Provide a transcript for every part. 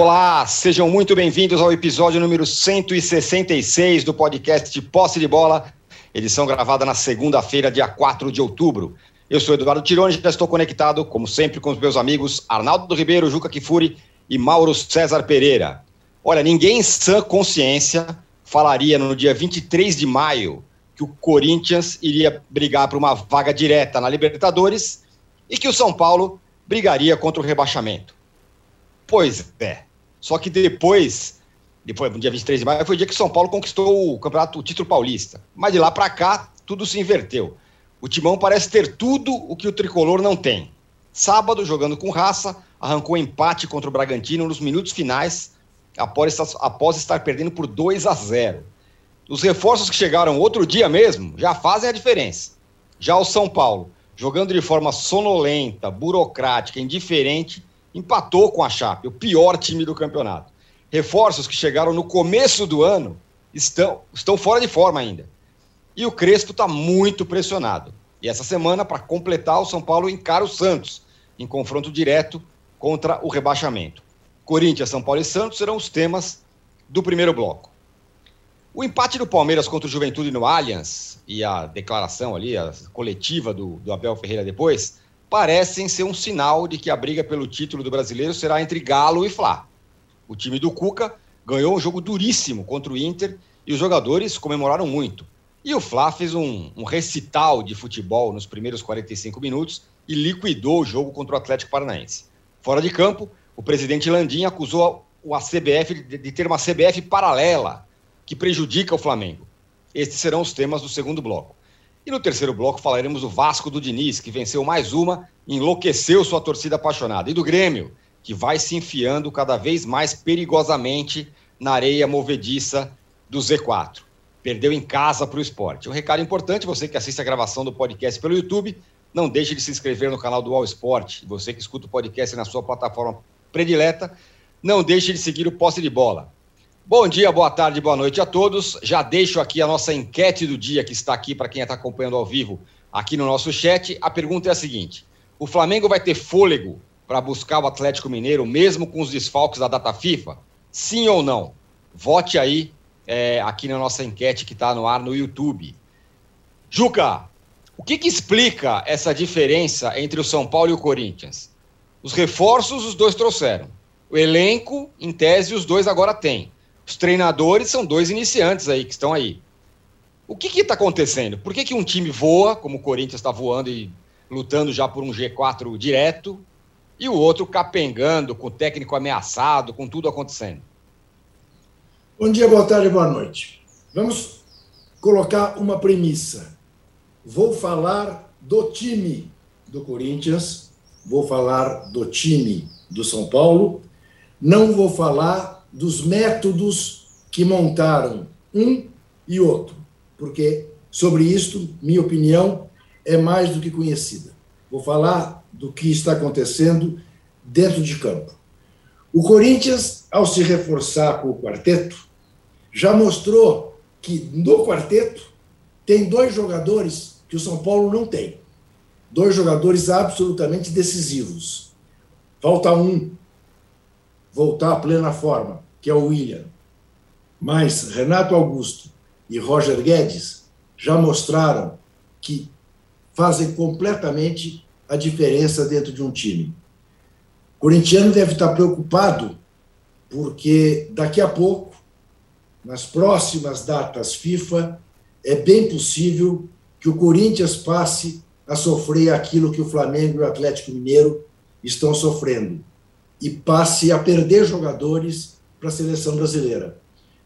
Olá, sejam muito bem-vindos ao episódio número 166 do podcast de Posse de Bola, edição gravada na segunda-feira, dia 4 de outubro. Eu sou Eduardo Tironi, já estou conectado, como sempre, com os meus amigos Arnaldo Ribeiro, Juca Kifuri e Mauro César Pereira. Olha, ninguém em sã consciência falaria no dia 23 de maio que o Corinthians iria brigar por uma vaga direta na Libertadores e que o São Paulo brigaria contra o rebaixamento. Pois é. Só que depois, depois no dia 23 de maio, foi o dia que São Paulo conquistou o campeonato, o título paulista. Mas de lá para cá, tudo se inverteu. O Timão parece ter tudo o que o tricolor não tem. Sábado, jogando com raça, arrancou empate contra o Bragantino nos minutos finais, após estar, após estar perdendo por 2 a 0. Os reforços que chegaram outro dia mesmo já fazem a diferença. Já o São Paulo, jogando de forma sonolenta, burocrática, indiferente, empatou com a Chape, o pior time do campeonato. Reforços que chegaram no começo do ano estão, estão fora de forma ainda. E o Crespo está muito pressionado. E essa semana, para completar, o São Paulo encara o Santos em confronto direto contra o rebaixamento. Corinthians, São Paulo e Santos serão os temas do primeiro bloco. O empate do Palmeiras contra o Juventude no Allianz e a declaração ali, a coletiva do, do Abel Ferreira depois, parecem ser um sinal de que a briga pelo título do brasileiro será entre Galo e Fla. O time do Cuca ganhou um jogo duríssimo contra o Inter e os jogadores comemoraram muito. E o Fla fez um, um recital de futebol nos primeiros 45 minutos e liquidou o jogo contra o Atlético Paranaense. Fora de campo, o presidente Landim acusou a CBF de ter uma CBF paralela que prejudica o Flamengo. Estes serão os temas do segundo bloco. E no terceiro bloco falaremos do Vasco do Diniz, que venceu mais uma e enlouqueceu sua torcida apaixonada. E do Grêmio, que vai se enfiando cada vez mais perigosamente na areia movediça do Z4. Perdeu em casa para o esporte. Um recado importante: você que assiste a gravação do podcast pelo YouTube, não deixe de se inscrever no canal do All Sport. Você que escuta o podcast na sua plataforma predileta, não deixe de seguir o Posse de Bola. Bom dia, boa tarde, boa noite a todos. Já deixo aqui a nossa enquete do dia que está aqui para quem está acompanhando ao vivo aqui no nosso chat. A pergunta é a seguinte: o Flamengo vai ter fôlego para buscar o Atlético Mineiro, mesmo com os desfalques da data FIFA? Sim ou não? Vote aí é, aqui na nossa enquete que está no ar no YouTube. Juca, o que, que explica essa diferença entre o São Paulo e o Corinthians? Os reforços os dois trouxeram. O elenco, em tese, os dois agora têm. Os treinadores são dois iniciantes aí que estão aí. O que está acontecendo? Por que, que um time voa, como o Corinthians está voando e lutando já por um G4 direto, e o outro capengando, com o técnico ameaçado, com tudo acontecendo? Bom dia, boa tarde, boa noite. Vamos colocar uma premissa. Vou falar do time do Corinthians, vou falar do time do São Paulo, não vou falar dos métodos que montaram um e outro, porque sobre isto, minha opinião é mais do que conhecida. Vou falar do que está acontecendo dentro de campo. O Corinthians, ao se reforçar com o quarteto, já mostrou que no quarteto tem dois jogadores que o São Paulo não tem. Dois jogadores absolutamente decisivos. Falta um voltar à plena forma, que é o William. Mas Renato Augusto e Roger Guedes já mostraram que fazem completamente a diferença dentro de um time. O corintiano deve estar preocupado porque daqui a pouco, nas próximas datas FIFA, é bem possível que o Corinthians passe a sofrer aquilo que o Flamengo e o Atlético Mineiro estão sofrendo e passe a perder jogadores para a seleção brasileira.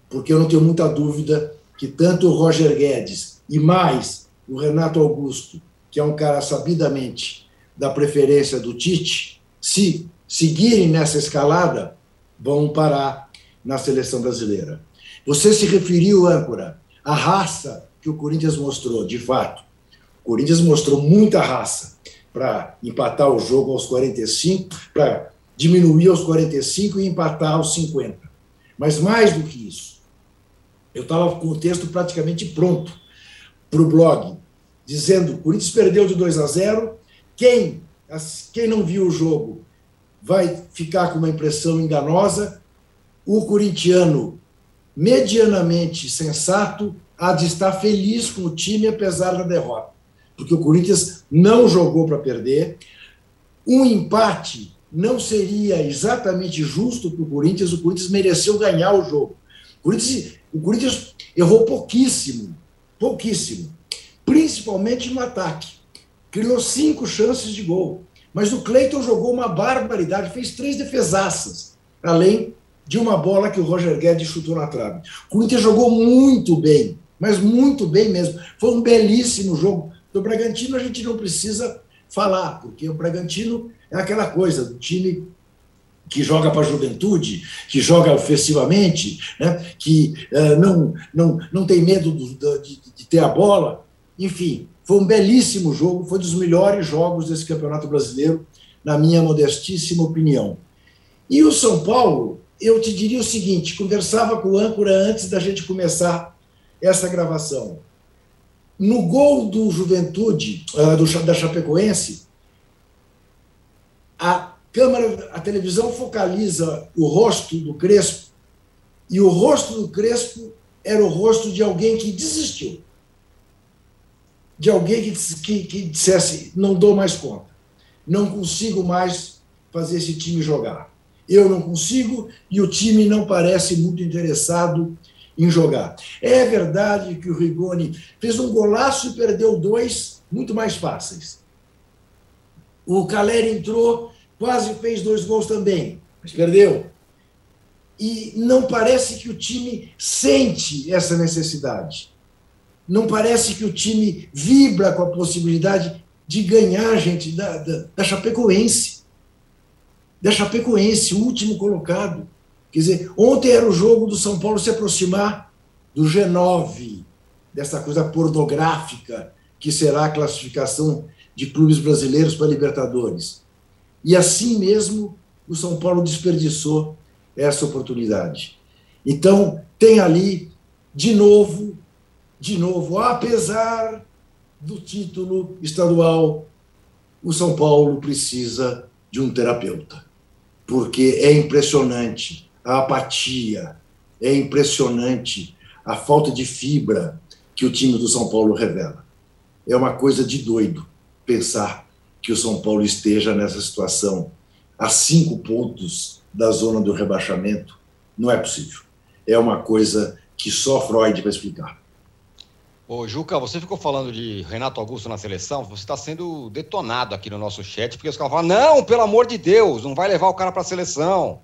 Porque eu não tenho muita dúvida que tanto o Roger Guedes e mais o Renato Augusto, que é um cara sabidamente da preferência do Tite, se seguirem nessa escalada, vão parar na seleção brasileira. Você se referiu, âncora, à raça que o Corinthians mostrou, de fato. O Corinthians mostrou muita raça para empatar o jogo aos 45, para diminuir aos 45 e empatar aos 50. Mas mais do que isso, eu estava com o texto praticamente pronto para o blog, dizendo: o Corinthians perdeu de 2 a 0. Quem, quem não viu o jogo vai ficar com uma impressão enganosa, o corintiano medianamente sensato há de estar feliz com o time apesar da derrota. Porque o Corinthians não jogou para perder. Um empate não seria exatamente justo para o Corinthians, o Corinthians mereceu ganhar o jogo. O Corinthians, o Corinthians errou pouquíssimo, pouquíssimo, principalmente no ataque. Criou cinco chances de gol. Mas o Cleiton jogou uma barbaridade, fez três defesaças, além de uma bola que o Roger Guedes chutou na trave. O Corinthians jogou muito bem, mas muito bem mesmo. Foi um belíssimo jogo. Do Bragantino a gente não precisa falar, porque o Bragantino é aquela coisa do time que joga para a juventude, que joga ofensivamente, né? que uh, não, não, não tem medo do, de, de ter a bola. Enfim, foi um belíssimo jogo, foi dos melhores jogos desse Campeonato Brasileiro, na minha modestíssima opinião. E o São Paulo, eu te diria o seguinte: conversava com o âncora antes da gente começar essa gravação. No gol do Juventude, uh, do, da Chapecoense, a câmera, a televisão focaliza o rosto do Crespo, e o rosto do Crespo era o rosto de alguém que desistiu. De alguém que, que, que dissesse: não dou mais conta, não consigo mais fazer esse time jogar. Eu não consigo e o time não parece muito interessado em jogar. É verdade que o Rigoni fez um golaço e perdeu dois muito mais fáceis. O Caleri entrou, quase fez dois gols também, mas perdeu. E não parece que o time sente essa necessidade. Não parece que o time vibra com a possibilidade de ganhar, gente, da, da, da Chapecoense. Da Chapecoense, o último colocado. Quer dizer, ontem era o jogo do São Paulo se aproximar do G9, dessa coisa pornográfica que será a classificação de clubes brasileiros para Libertadores. E assim mesmo o São Paulo desperdiçou essa oportunidade. Então, tem ali, de novo, de novo, apesar do título estadual, o São Paulo precisa de um terapeuta. Porque é impressionante a apatia, é impressionante a falta de fibra que o time do São Paulo revela. É uma coisa de doido pensar que o São Paulo esteja nessa situação a cinco pontos da zona do rebaixamento. Não é possível. É uma coisa que só Freud vai explicar. Ô, Juca, você ficou falando de Renato Augusto na seleção, você está sendo detonado aqui no nosso chat, porque os caras falam, não, pelo amor de Deus, não vai levar o cara para a seleção.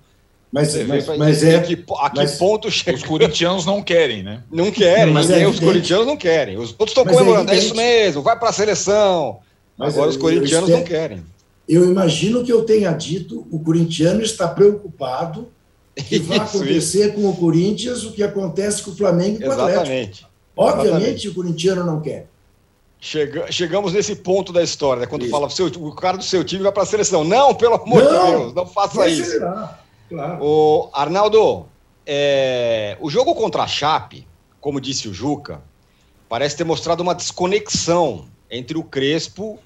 Mas, mas, mas é. A que, a que mas, ponto chega? Os corintianos não querem, né? Não querem, mas é os corintianos não querem. Os outros estão é comemorando, é, é, isso mesmo, vai para a seleção. Mas Agora os corintianos não querem. Eu imagino que eu tenha dito, o corintiano está preocupado que vai acontecer isso. com o Corinthians o que acontece com o Flamengo e com o Atlético. Obviamente Exatamente. o corintiano não quer. Chega, chegamos nesse ponto da história, né? quando isso. fala o, seu, o cara do seu time vai para a seleção. Não, pelo amor não, de Deus, não faça isso. Será. Claro. O Arnaldo, é, o jogo contra a Chape, como disse o Juca, parece ter mostrado uma desconexão entre o Crespo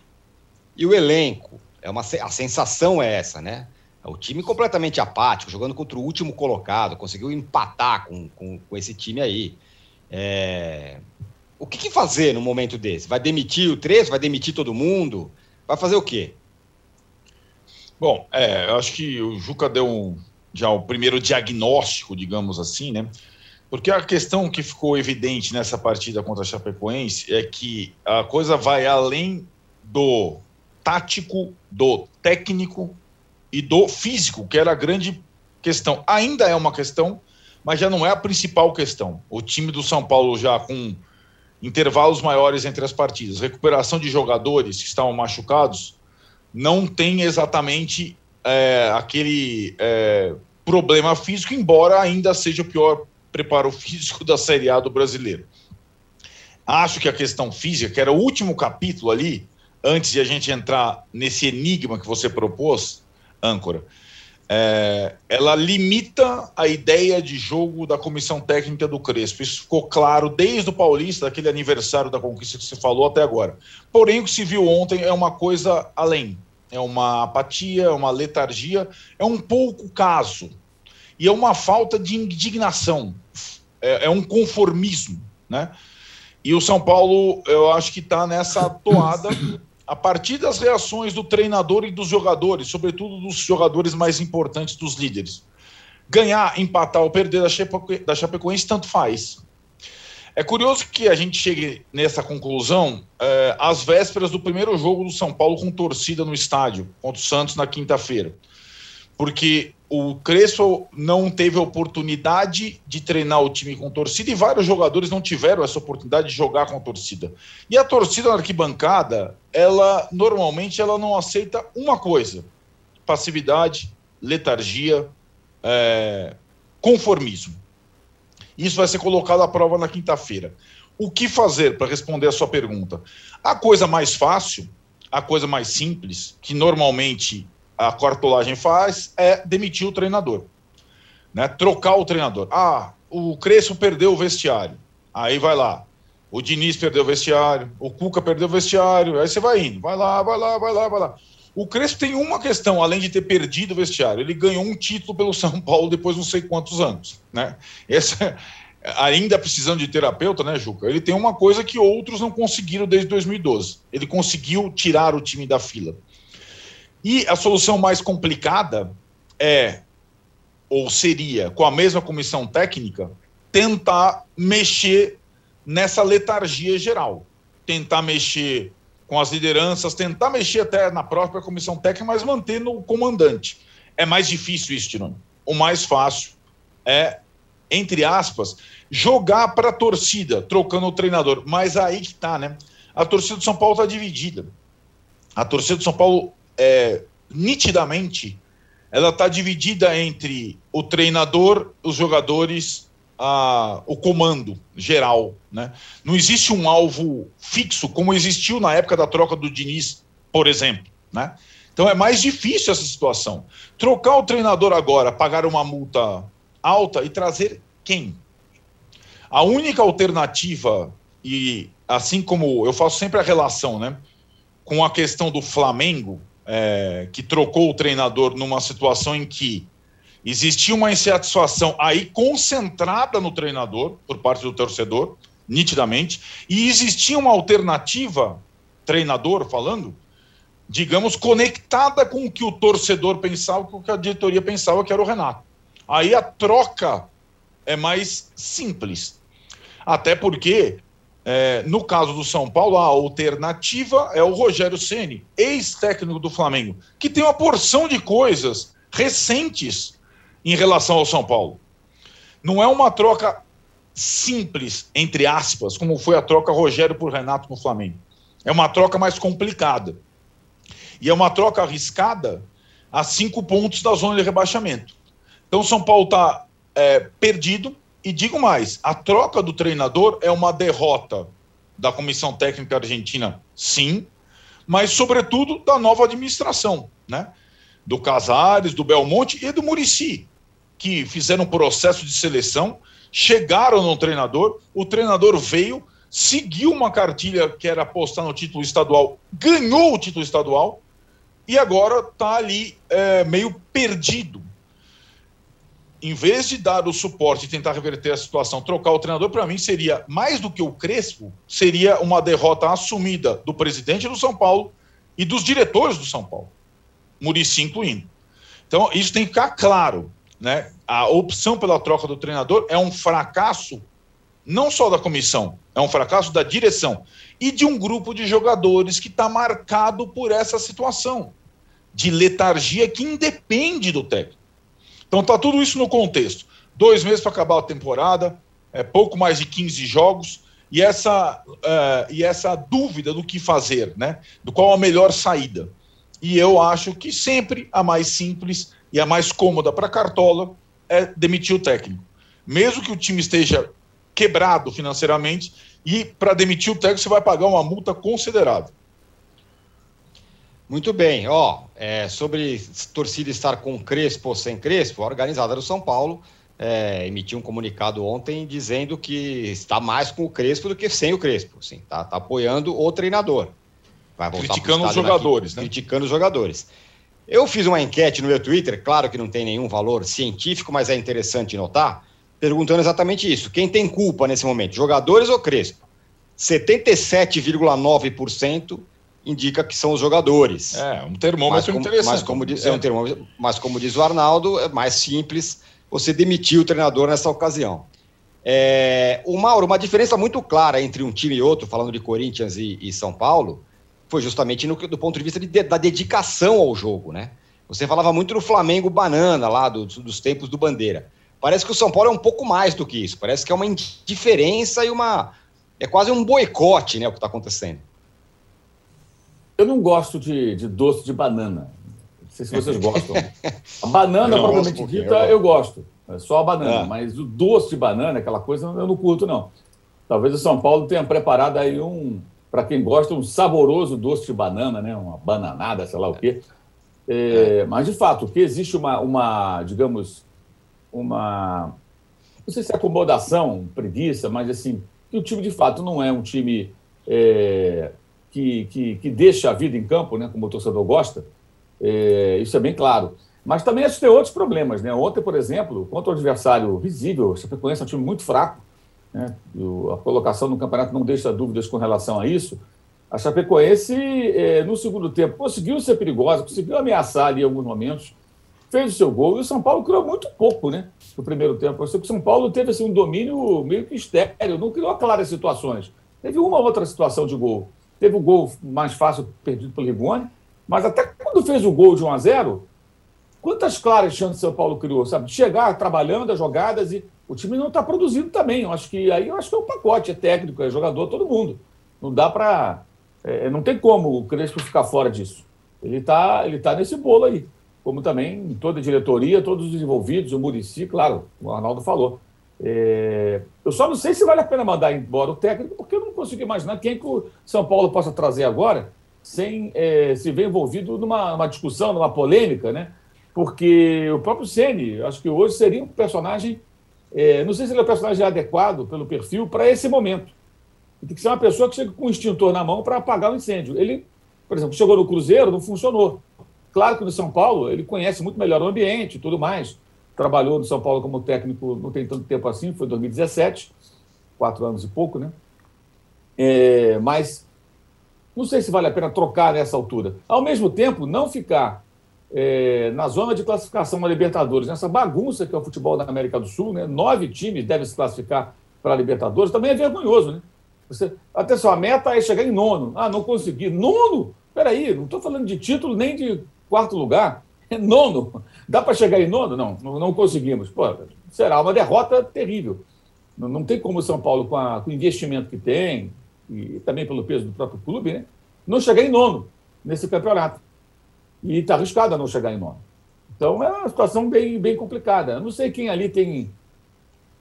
e o elenco. É uma, a sensação é essa, né? É o time completamente apático, jogando contra o último colocado, conseguiu empatar com, com, com esse time aí. É... O que, que, fazer no momento desse? Vai demitir o Crespo? Vai demitir todo mundo? Vai fazer o quê? Bom, é, eu acho que o Juca deu já o primeiro diagnóstico, digamos assim, né? Porque a questão que ficou evidente nessa partida contra a Chapecoense é que a coisa vai além do tático, do técnico e do físico, que era a grande questão. Ainda é uma questão, mas já não é a principal questão. O time do São Paulo já com intervalos maiores entre as partidas, recuperação de jogadores que estavam machucados, não tem exatamente é, aquele é, problema físico, embora ainda seja o pior preparo físico da Série A do brasileiro. Acho que a questão física, que era o último capítulo ali, antes de a gente entrar nesse enigma que você propôs, âncora, é, ela limita a ideia de jogo da comissão técnica do Crespo. Isso ficou claro desde o Paulista, daquele aniversário da conquista que você falou até agora. Porém, o que se viu ontem é uma coisa além é uma apatia, é uma letargia, é um pouco caso. e é uma falta de indignação, é, é um conformismo, né? E o São Paulo, eu acho que está nessa toada a partir das reações do treinador e dos jogadores, sobretudo dos jogadores mais importantes, dos líderes. Ganhar, empatar ou perder da, Chapeco da Chapecoense, tanto faz. É curioso que a gente chegue nessa conclusão é, às vésperas do primeiro jogo do São Paulo com torcida no estádio, contra o Santos na quinta-feira. Porque o Crespo não teve oportunidade de treinar o time com torcida e vários jogadores não tiveram essa oportunidade de jogar com a torcida. E a torcida na arquibancada, ela normalmente ela não aceita uma coisa: passividade, letargia, é, conformismo. Isso vai ser colocado à prova na quinta-feira. O que fazer para responder a sua pergunta? A coisa mais fácil, a coisa mais simples, que normalmente a cartolagem faz é demitir o treinador. Né? Trocar o treinador. Ah, o Crespo perdeu o vestiário. Aí vai lá. O Diniz perdeu o vestiário, o Cuca perdeu o vestiário, aí você vai indo, vai lá, vai lá, vai lá, vai lá. O Crespo tem uma questão, além de ter perdido o vestiário, ele ganhou um título pelo São Paulo depois de não sei quantos anos, né? Essa, ainda precisando de terapeuta, né, Juca? Ele tem uma coisa que outros não conseguiram desde 2012. Ele conseguiu tirar o time da fila. E a solução mais complicada é, ou seria, com a mesma comissão técnica, tentar mexer nessa letargia geral. Tentar mexer com as lideranças, tentar mexer até na própria comissão técnica, mas manter no comandante. É mais difícil isso, Tirone. O mais fácil é, entre aspas, jogar para a torcida, trocando o treinador. Mas aí que tá, né? A torcida do São Paulo está dividida. A torcida do São Paulo é, nitidamente, ela está dividida entre o treinador, os jogadores, a, o comando geral. Né? Não existe um alvo fixo, como existiu na época da troca do Diniz, por exemplo. Né? Então é mais difícil essa situação. Trocar o treinador agora, pagar uma multa alta e trazer quem? A única alternativa, e assim como eu faço sempre a relação né, com a questão do Flamengo, é, que trocou o treinador numa situação em que existia uma insatisfação aí concentrada no treinador por parte do torcedor, nitidamente, e existia uma alternativa, treinador falando, digamos, conectada com o que o torcedor pensava, com o que a diretoria pensava que era o Renato. Aí a troca é mais simples. Até porque é, no caso do São Paulo, a alternativa é o Rogério Ceni, ex-técnico do Flamengo, que tem uma porção de coisas recentes em relação ao São Paulo. Não é uma troca simples, entre aspas, como foi a troca Rogério por Renato no Flamengo. É uma troca mais complicada. E é uma troca arriscada a cinco pontos da zona de rebaixamento. Então, o São Paulo está é, perdido, e digo mais: a troca do treinador é uma derrota da comissão técnica argentina, sim, mas, sobretudo, da nova administração, né? Do Casares, do Belmonte e do Murici, que fizeram um processo de seleção, chegaram no treinador, o treinador veio, seguiu uma cartilha que era apostar no título estadual, ganhou o título estadual e agora está ali é, meio perdido em vez de dar o suporte e tentar reverter a situação, trocar o treinador, para mim seria mais do que o Crespo, seria uma derrota assumida do presidente do São Paulo e dos diretores do São Paulo, Murici incluindo. Então, isso tem que ficar claro. Né? A opção pela troca do treinador é um fracasso não só da comissão, é um fracasso da direção e de um grupo de jogadores que está marcado por essa situação de letargia que independe do técnico. Então tá tudo isso no contexto. Dois meses para acabar a temporada, é pouco mais de 15 jogos, e essa, uh, e essa dúvida do que fazer, né? Do qual a melhor saída. E eu acho que sempre a mais simples e a mais cômoda para Cartola é demitir o técnico. Mesmo que o time esteja quebrado financeiramente, e para demitir o técnico você vai pagar uma multa considerável. Muito bem, ó, é, sobre torcida estar com Crespo ou sem Crespo, a organizada do São Paulo é, emitiu um comunicado ontem dizendo que está mais com o Crespo do que sem o Crespo, sim, tá, tá apoiando o treinador. Vai voltar criticando os jogadores, né? Criticando os jogadores. Eu fiz uma enquete no meu Twitter, claro que não tem nenhum valor científico, mas é interessante notar, perguntando exatamente isso. Quem tem culpa nesse momento, jogadores ou Crespo? 77,9% indica que são os jogadores. É, um termômetro mas como, interessante. Mas como, diz, é um termômetro, mas como diz o Arnaldo, é mais simples você demitir o treinador nessa ocasião. É, o Mauro, uma diferença muito clara entre um time e outro, falando de Corinthians e, e São Paulo, foi justamente no, do ponto de vista de, da dedicação ao jogo, né? Você falava muito do Flamengo banana lá, do, dos tempos do Bandeira. Parece que o São Paulo é um pouco mais do que isso. Parece que é uma indiferença e uma. É quase um boicote, né? O que está acontecendo. Eu não gosto de, de, doce de banana. Não sei se vocês gostam. A banana, propriamente um dita, eu, eu gosto. É só a banana. É. Mas o doce de banana, aquela coisa, eu não curto, não. Talvez o São Paulo tenha preparado aí um, para quem gosta, um saboroso doce de banana, né? Uma bananada, sei lá o quê. É, é. Mas, de fato, que existe uma, uma, digamos, uma. Não sei se é acomodação, preguiça, mas assim, que o time de fato não é um time é, que, que, que, deixa a vida em campo, né, como o torcedor gosta, é, isso é bem claro. Mas também acho que tem outros problemas. Né? Ontem, por exemplo, contra o adversário visível, o Chapecoense é um time muito fraco, né? a colocação no campeonato não deixa dúvidas com relação a isso. A Chapecoense, é, no segundo tempo, conseguiu ser perigosa, conseguiu ameaçar ali em alguns momentos, fez o seu gol, e o São Paulo criou muito pouco né, no primeiro tempo. Eu sei que o São Paulo teve assim, um domínio meio que estéreo, não criou claras situações. Teve uma outra situação de gol. Teve o gol mais fácil perdido pelo Rigoni, mas até quando fez o gol de 1 a 0 quantas claras chances o São Paulo criou? Sabe? Chegar trabalhando as jogadas e o time não está produzindo também. Eu acho que aí eu acho que é um pacote, é técnico, é jogador, todo mundo. Não dá para. É, não tem como o Crespo ficar fora disso. Ele está ele tá nesse bolo aí. Como também toda a diretoria, todos os envolvidos, o Murici, claro, o Arnaldo falou. É, eu só não sei se vale a pena mandar embora o técnico, porque eu não consigo imaginar quem que o São Paulo possa trazer agora sem é, se ver envolvido numa, numa, discussão, numa polêmica, né? Porque o próprio Ceni, acho que hoje seria um personagem, é, não sei se ele é o personagem adequado pelo perfil para esse momento. Tem que ser uma pessoa que chega com um extintor na mão para apagar o incêndio. Ele, por exemplo, chegou no Cruzeiro, não funcionou. Claro que no São Paulo ele conhece muito melhor o ambiente e tudo mais trabalhou no São Paulo como técnico não tem tanto tempo assim, foi 2017, quatro anos e pouco, né? É, mas não sei se vale a pena trocar nessa altura. Ao mesmo tempo, não ficar é, na zona de classificação na Libertadores, nessa bagunça que é o futebol da América do Sul, né? Nove times devem se classificar para a Libertadores, também é vergonhoso, né? Você, atenção, a meta é chegar em nono. Ah, não consegui. Nono? Peraí, não estou falando de título nem de quarto lugar. É nono. Dá para chegar em nono? Não, não, conseguimos. Pô, será uma derrota terrível. Não, não tem como o São Paulo, com, a, com, o investimento que tem, e também pelo peso do próprio clube, né, não chegar em nono nesse campeonato. E está arriscado a não chegar em nono. Então é uma situação bem, bem complicada. Eu não sei quem ali tem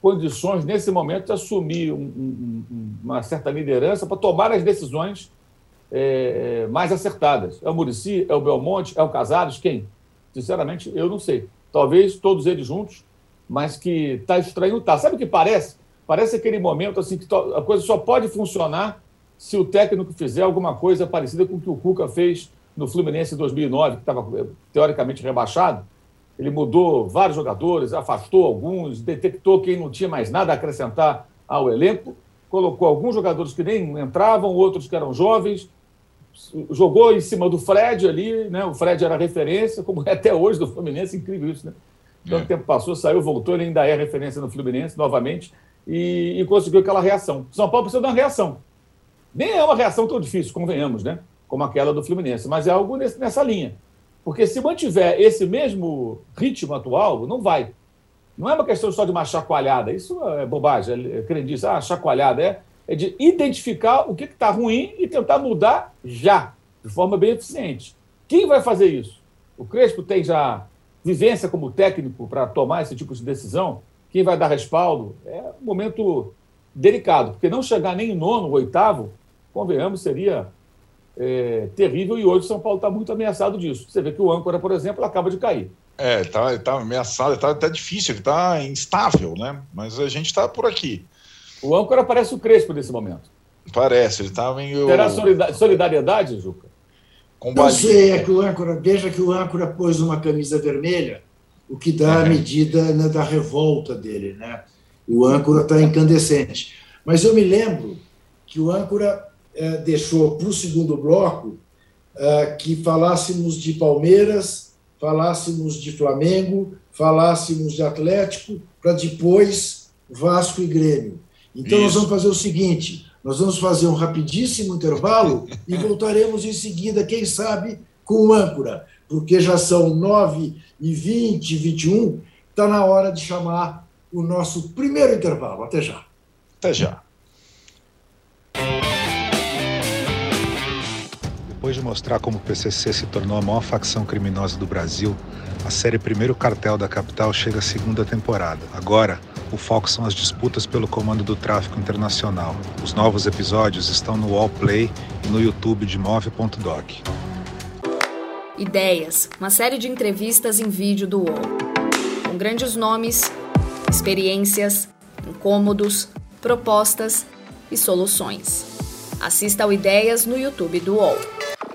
condições, nesse momento, de assumir um, um, uma certa liderança para tomar as decisões é, mais acertadas. É o Murici? É o Belmonte? É o Casares? Quem? Sinceramente, eu não sei. Talvez todos eles juntos, mas que está estranho, tá. Sabe o que parece? Parece aquele momento assim que a coisa só pode funcionar se o técnico fizer alguma coisa parecida com o que o Cuca fez no Fluminense em 2009, que estava eh, teoricamente rebaixado. Ele mudou vários jogadores, afastou alguns, detectou quem não tinha mais nada a acrescentar ao elenco, colocou alguns jogadores que nem entravam, outros que eram jovens, jogou em cima do Fred ali, né? O Fred era referência, como é até hoje do Fluminense, incrível isso, né? Tanto é. tempo passou, saiu, voltou, ele ainda é referência no Fluminense novamente e, e, conseguiu aquela reação. São Paulo precisa de uma reação. Nem é uma reação tão difícil, convenhamos, né? Como aquela do Fluminense, mas é algo nesse, nessa linha. Porque se mantiver esse mesmo ritmo atual, não vai. Não é uma questão só de uma chacoalhada. Isso é bobagem. É crendice. Ah, chacoalhada é é de identificar o que está ruim e tentar mudar já, de forma bem eficiente. Quem vai fazer isso? O Crespo tem já vivência como técnico para tomar esse tipo de decisão? Quem vai dar respaldo? É um momento delicado, porque não chegar nem em nono, oitavo, convenhamos, seria é, terrível e hoje o São Paulo está muito ameaçado disso. Você vê que o âncora, por exemplo, acaba de cair. É, está tá ameaçado, está tá difícil, está instável, né? Mas a gente está por aqui. O âncora parece o Crespo nesse momento. Parece, ele está meio. Terá solidariedade, Juca? Não sei, é que o âncora, veja que o âncora pôs uma camisa vermelha, o que dá a medida né, da revolta dele, né? O âncora está incandescente. Mas eu me lembro que o âncora é, deixou para o segundo bloco é, que falássemos de Palmeiras, falássemos de Flamengo, falássemos de Atlético, para depois Vasco e Grêmio. Então Isso. nós vamos fazer o seguinte: nós vamos fazer um rapidíssimo intervalo e voltaremos em seguida, quem sabe, com o âncora, porque já são 9 e 20, 21, está na hora de chamar o nosso primeiro intervalo. Até já. Até já. Depois de mostrar como o PCC se tornou a maior facção criminosa do Brasil, a série Primeiro Cartel da Capital chega à segunda temporada. Agora, o foco são as disputas pelo comando do tráfico internacional. Os novos episódios estão no Wallplay e no YouTube de Move.doc. Ideias, uma série de entrevistas em vídeo do UOL. Com grandes nomes, experiências, incômodos, propostas e soluções. Assista ao Ideias no YouTube do UOL.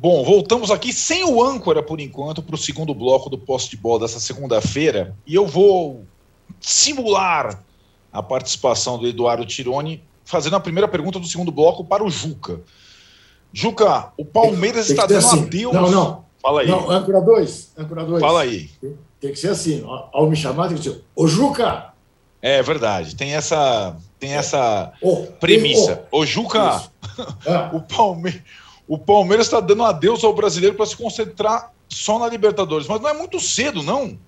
Bom, voltamos aqui sem o âncora por enquanto para o segundo bloco do poste de bola dessa segunda-feira e eu vou simular a participação do Eduardo Tironi fazendo a primeira pergunta do segundo bloco para o Juca. Juca, o Palmeiras tem, tem está dando assim. adeus. Não, não. Fala aí. Não, âncora 2. Âncora 2. Fala aí. Tem, tem, que ser assim. Ao me chamar, tem que ser. Ô, Juca! É verdade. Tem essa, tem essa oh, premissa. Ô, Juca, ah. o Palmeiras o Palmeiras está dando adeus ao brasileiro para se concentrar só na Libertadores. Mas não é muito cedo, não.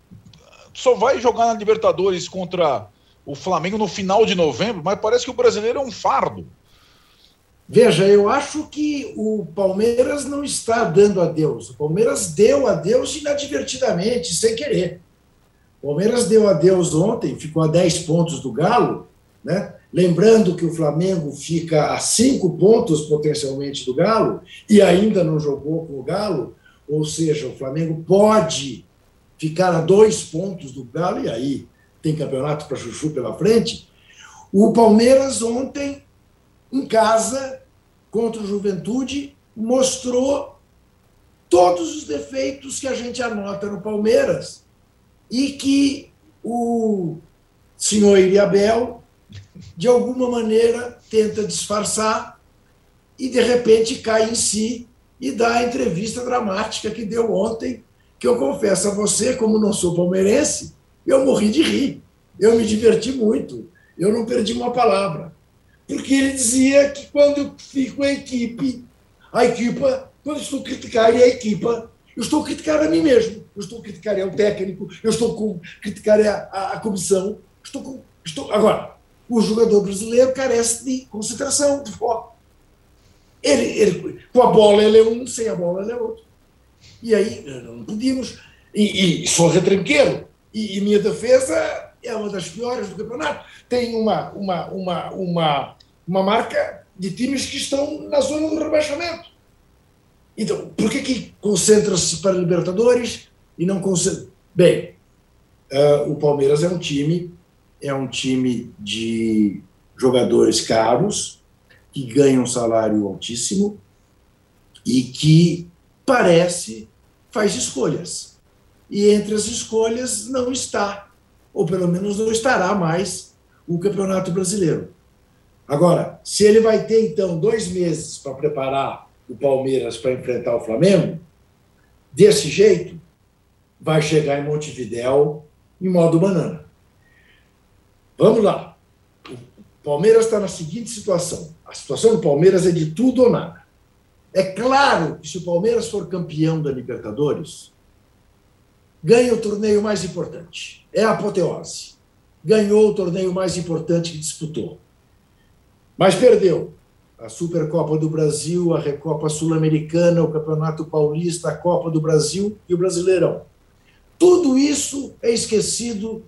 Só vai jogar na Libertadores contra o Flamengo no final de novembro, mas parece que o brasileiro é um fardo. Veja, eu acho que o Palmeiras não está dando adeus. O Palmeiras deu adeus inadvertidamente, sem querer. O Palmeiras deu adeus ontem, ficou a 10 pontos do Galo, né? Lembrando que o Flamengo fica a cinco pontos potencialmente do Galo e ainda não jogou com o Galo, ou seja, o Flamengo pode ficar a dois pontos do Galo, e aí tem campeonato para Chuchu pela frente. O Palmeiras ontem, em casa, contra o Juventude, mostrou todos os defeitos que a gente anota no Palmeiras e que o senhor Iriabel de alguma maneira tenta disfarçar e de repente cai em si e dá a entrevista dramática que deu ontem, que eu confesso a você, como não sou palmeirense, eu morri de rir. Eu me diverti muito. Eu não perdi uma palavra. Porque ele dizia que quando eu fico a equipe, a equipa, quando estou a criticar a equipa, eu estou a criticar a mim mesmo. Eu estou a criticar o técnico, eu estou a criticar a, a, a comissão. Estou, estou Agora, o jogador brasileiro carece de concentração, de foco. Ele, ele, com a bola ele é um, sem a bola ele é outro. E aí não podíamos. E, e sou retranqueiro. E, e, minha defesa é uma das piores do campeonato. Tem uma, uma, uma, uma, uma marca de times que estão na zona do rebaixamento. Então, por que, que concentra-se para Libertadores e não concentra? Bem, uh, o Palmeiras é um time é um time de jogadores caros, que ganham um salário altíssimo e que parece faz escolhas. E entre as escolhas não está, ou pelo menos não estará mais, o Campeonato Brasileiro. Agora, se ele vai ter então dois meses para preparar o Palmeiras para enfrentar o Flamengo, desse jeito, vai chegar em Montevidéu em modo banana. Vamos lá. O Palmeiras está na seguinte situação: a situação do Palmeiras é de tudo ou nada. É claro que se o Palmeiras for campeão da Libertadores, ganha o torneio mais importante. É a apoteose. Ganhou o torneio mais importante que disputou. Mas perdeu. a Supercopa do Brasil, a Recopa Sul-Americana, o Campeonato Paulista, a Copa do Brasil e o Brasileirão. Tudo isso é esquecido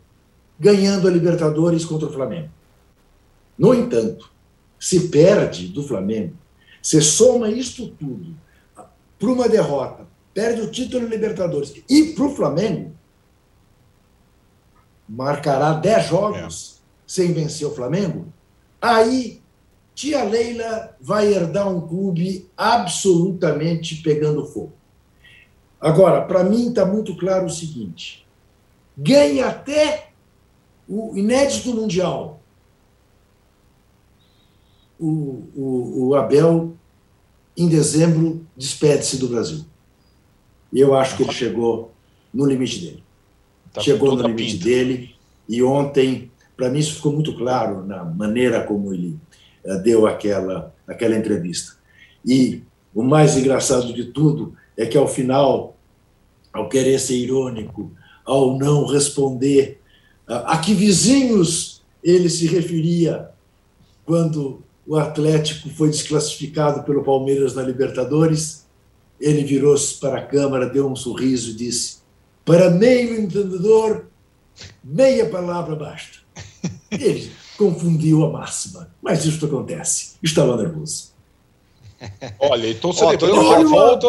ganhando a Libertadores contra o Flamengo. No entanto, se perde do Flamengo, você soma isto tudo para uma derrota, perde o título Libertadores e para o Flamengo, marcará 10 jogos é. sem vencer o Flamengo, aí tia Leila vai herdar um clube absolutamente pegando fogo. Agora, para mim está muito claro o seguinte: ganha até o inédito mundial. O, o, o Abel, em dezembro, despede-se do Brasil. E eu acho que ele chegou no limite dele. Tá chegou no limite pinta. dele. E ontem, para mim, isso ficou muito claro na maneira como ele uh, deu aquela, aquela entrevista. E o mais engraçado de tudo é que, ao final, ao querer ser irônico, ao não responder a que vizinhos ele se referia quando o Atlético foi desclassificado pelo Palmeiras na Libertadores, ele virou-se para a Câmara, deu um sorriso e disse: Para meio entendedor, meia palavra basta. Ele confundiu a máxima, mas isto acontece. Estava nervoso. Olha, então você oh, volta,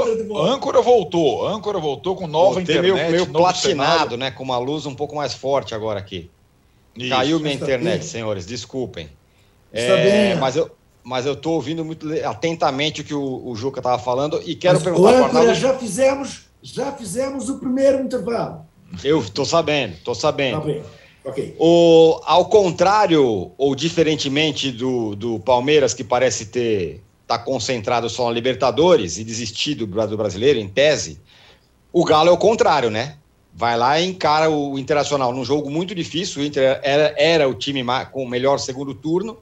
âncora voltou, âncora voltou com nova Voltei internet, meio, meio platinado, cenário. né, com uma luz um pouco mais forte agora aqui. Isso. Caiu minha internet, bem. senhores, desculpem. É, bem. Mas eu, mas eu estou ouvindo muito atentamente o que o, o Juca estava falando e quero mas, perguntar para Arnaldo... já fizemos, já fizemos o primeiro intervalo. Eu estou sabendo, estou sabendo. Tá bem. Okay. O, ao contrário ou diferentemente do, do Palmeiras, que parece ter está concentrado só na Libertadores e desistir do, do brasileiro, em tese, o Galo é o contrário, né? Vai lá e encara o Internacional num jogo muito difícil. O Inter era, era o time com o melhor segundo turno.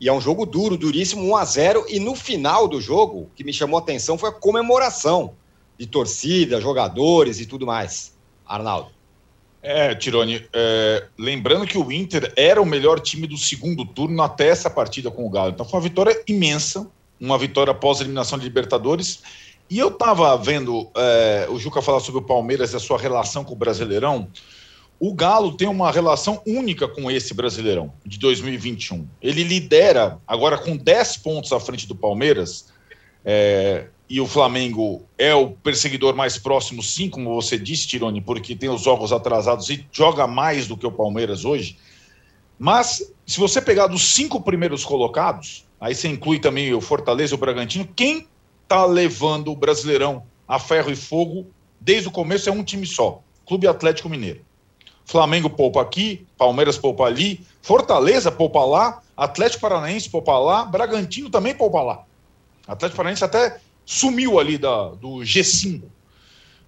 E é um jogo duro, duríssimo, 1 a 0 E no final do jogo, o que me chamou a atenção foi a comemoração de torcida, jogadores e tudo mais. Arnaldo. É, Tirone, é, lembrando que o Inter era o melhor time do segundo turno até essa partida com o Galo. Então foi uma vitória imensa, uma vitória após a eliminação de Libertadores. E eu estava vendo é, o Juca falar sobre o Palmeiras e a sua relação com o Brasileirão. O Galo tem uma relação única com esse Brasileirão de 2021. Ele lidera agora com 10 pontos à frente do Palmeiras. É, e o Flamengo é o perseguidor mais próximo, sim, como você disse, Tirone, porque tem os jogos atrasados e joga mais do que o Palmeiras hoje. Mas, se você pegar dos cinco primeiros colocados, aí você inclui também o Fortaleza e o Bragantino, quem está levando o Brasileirão a ferro e fogo desde o começo é um time só: Clube Atlético Mineiro. Flamengo poupa aqui, Palmeiras poupa ali, Fortaleza poupa lá, Atlético Paranaense poupa lá, Bragantino também poupa lá. Atlético Paranaense até sumiu ali da, do G5.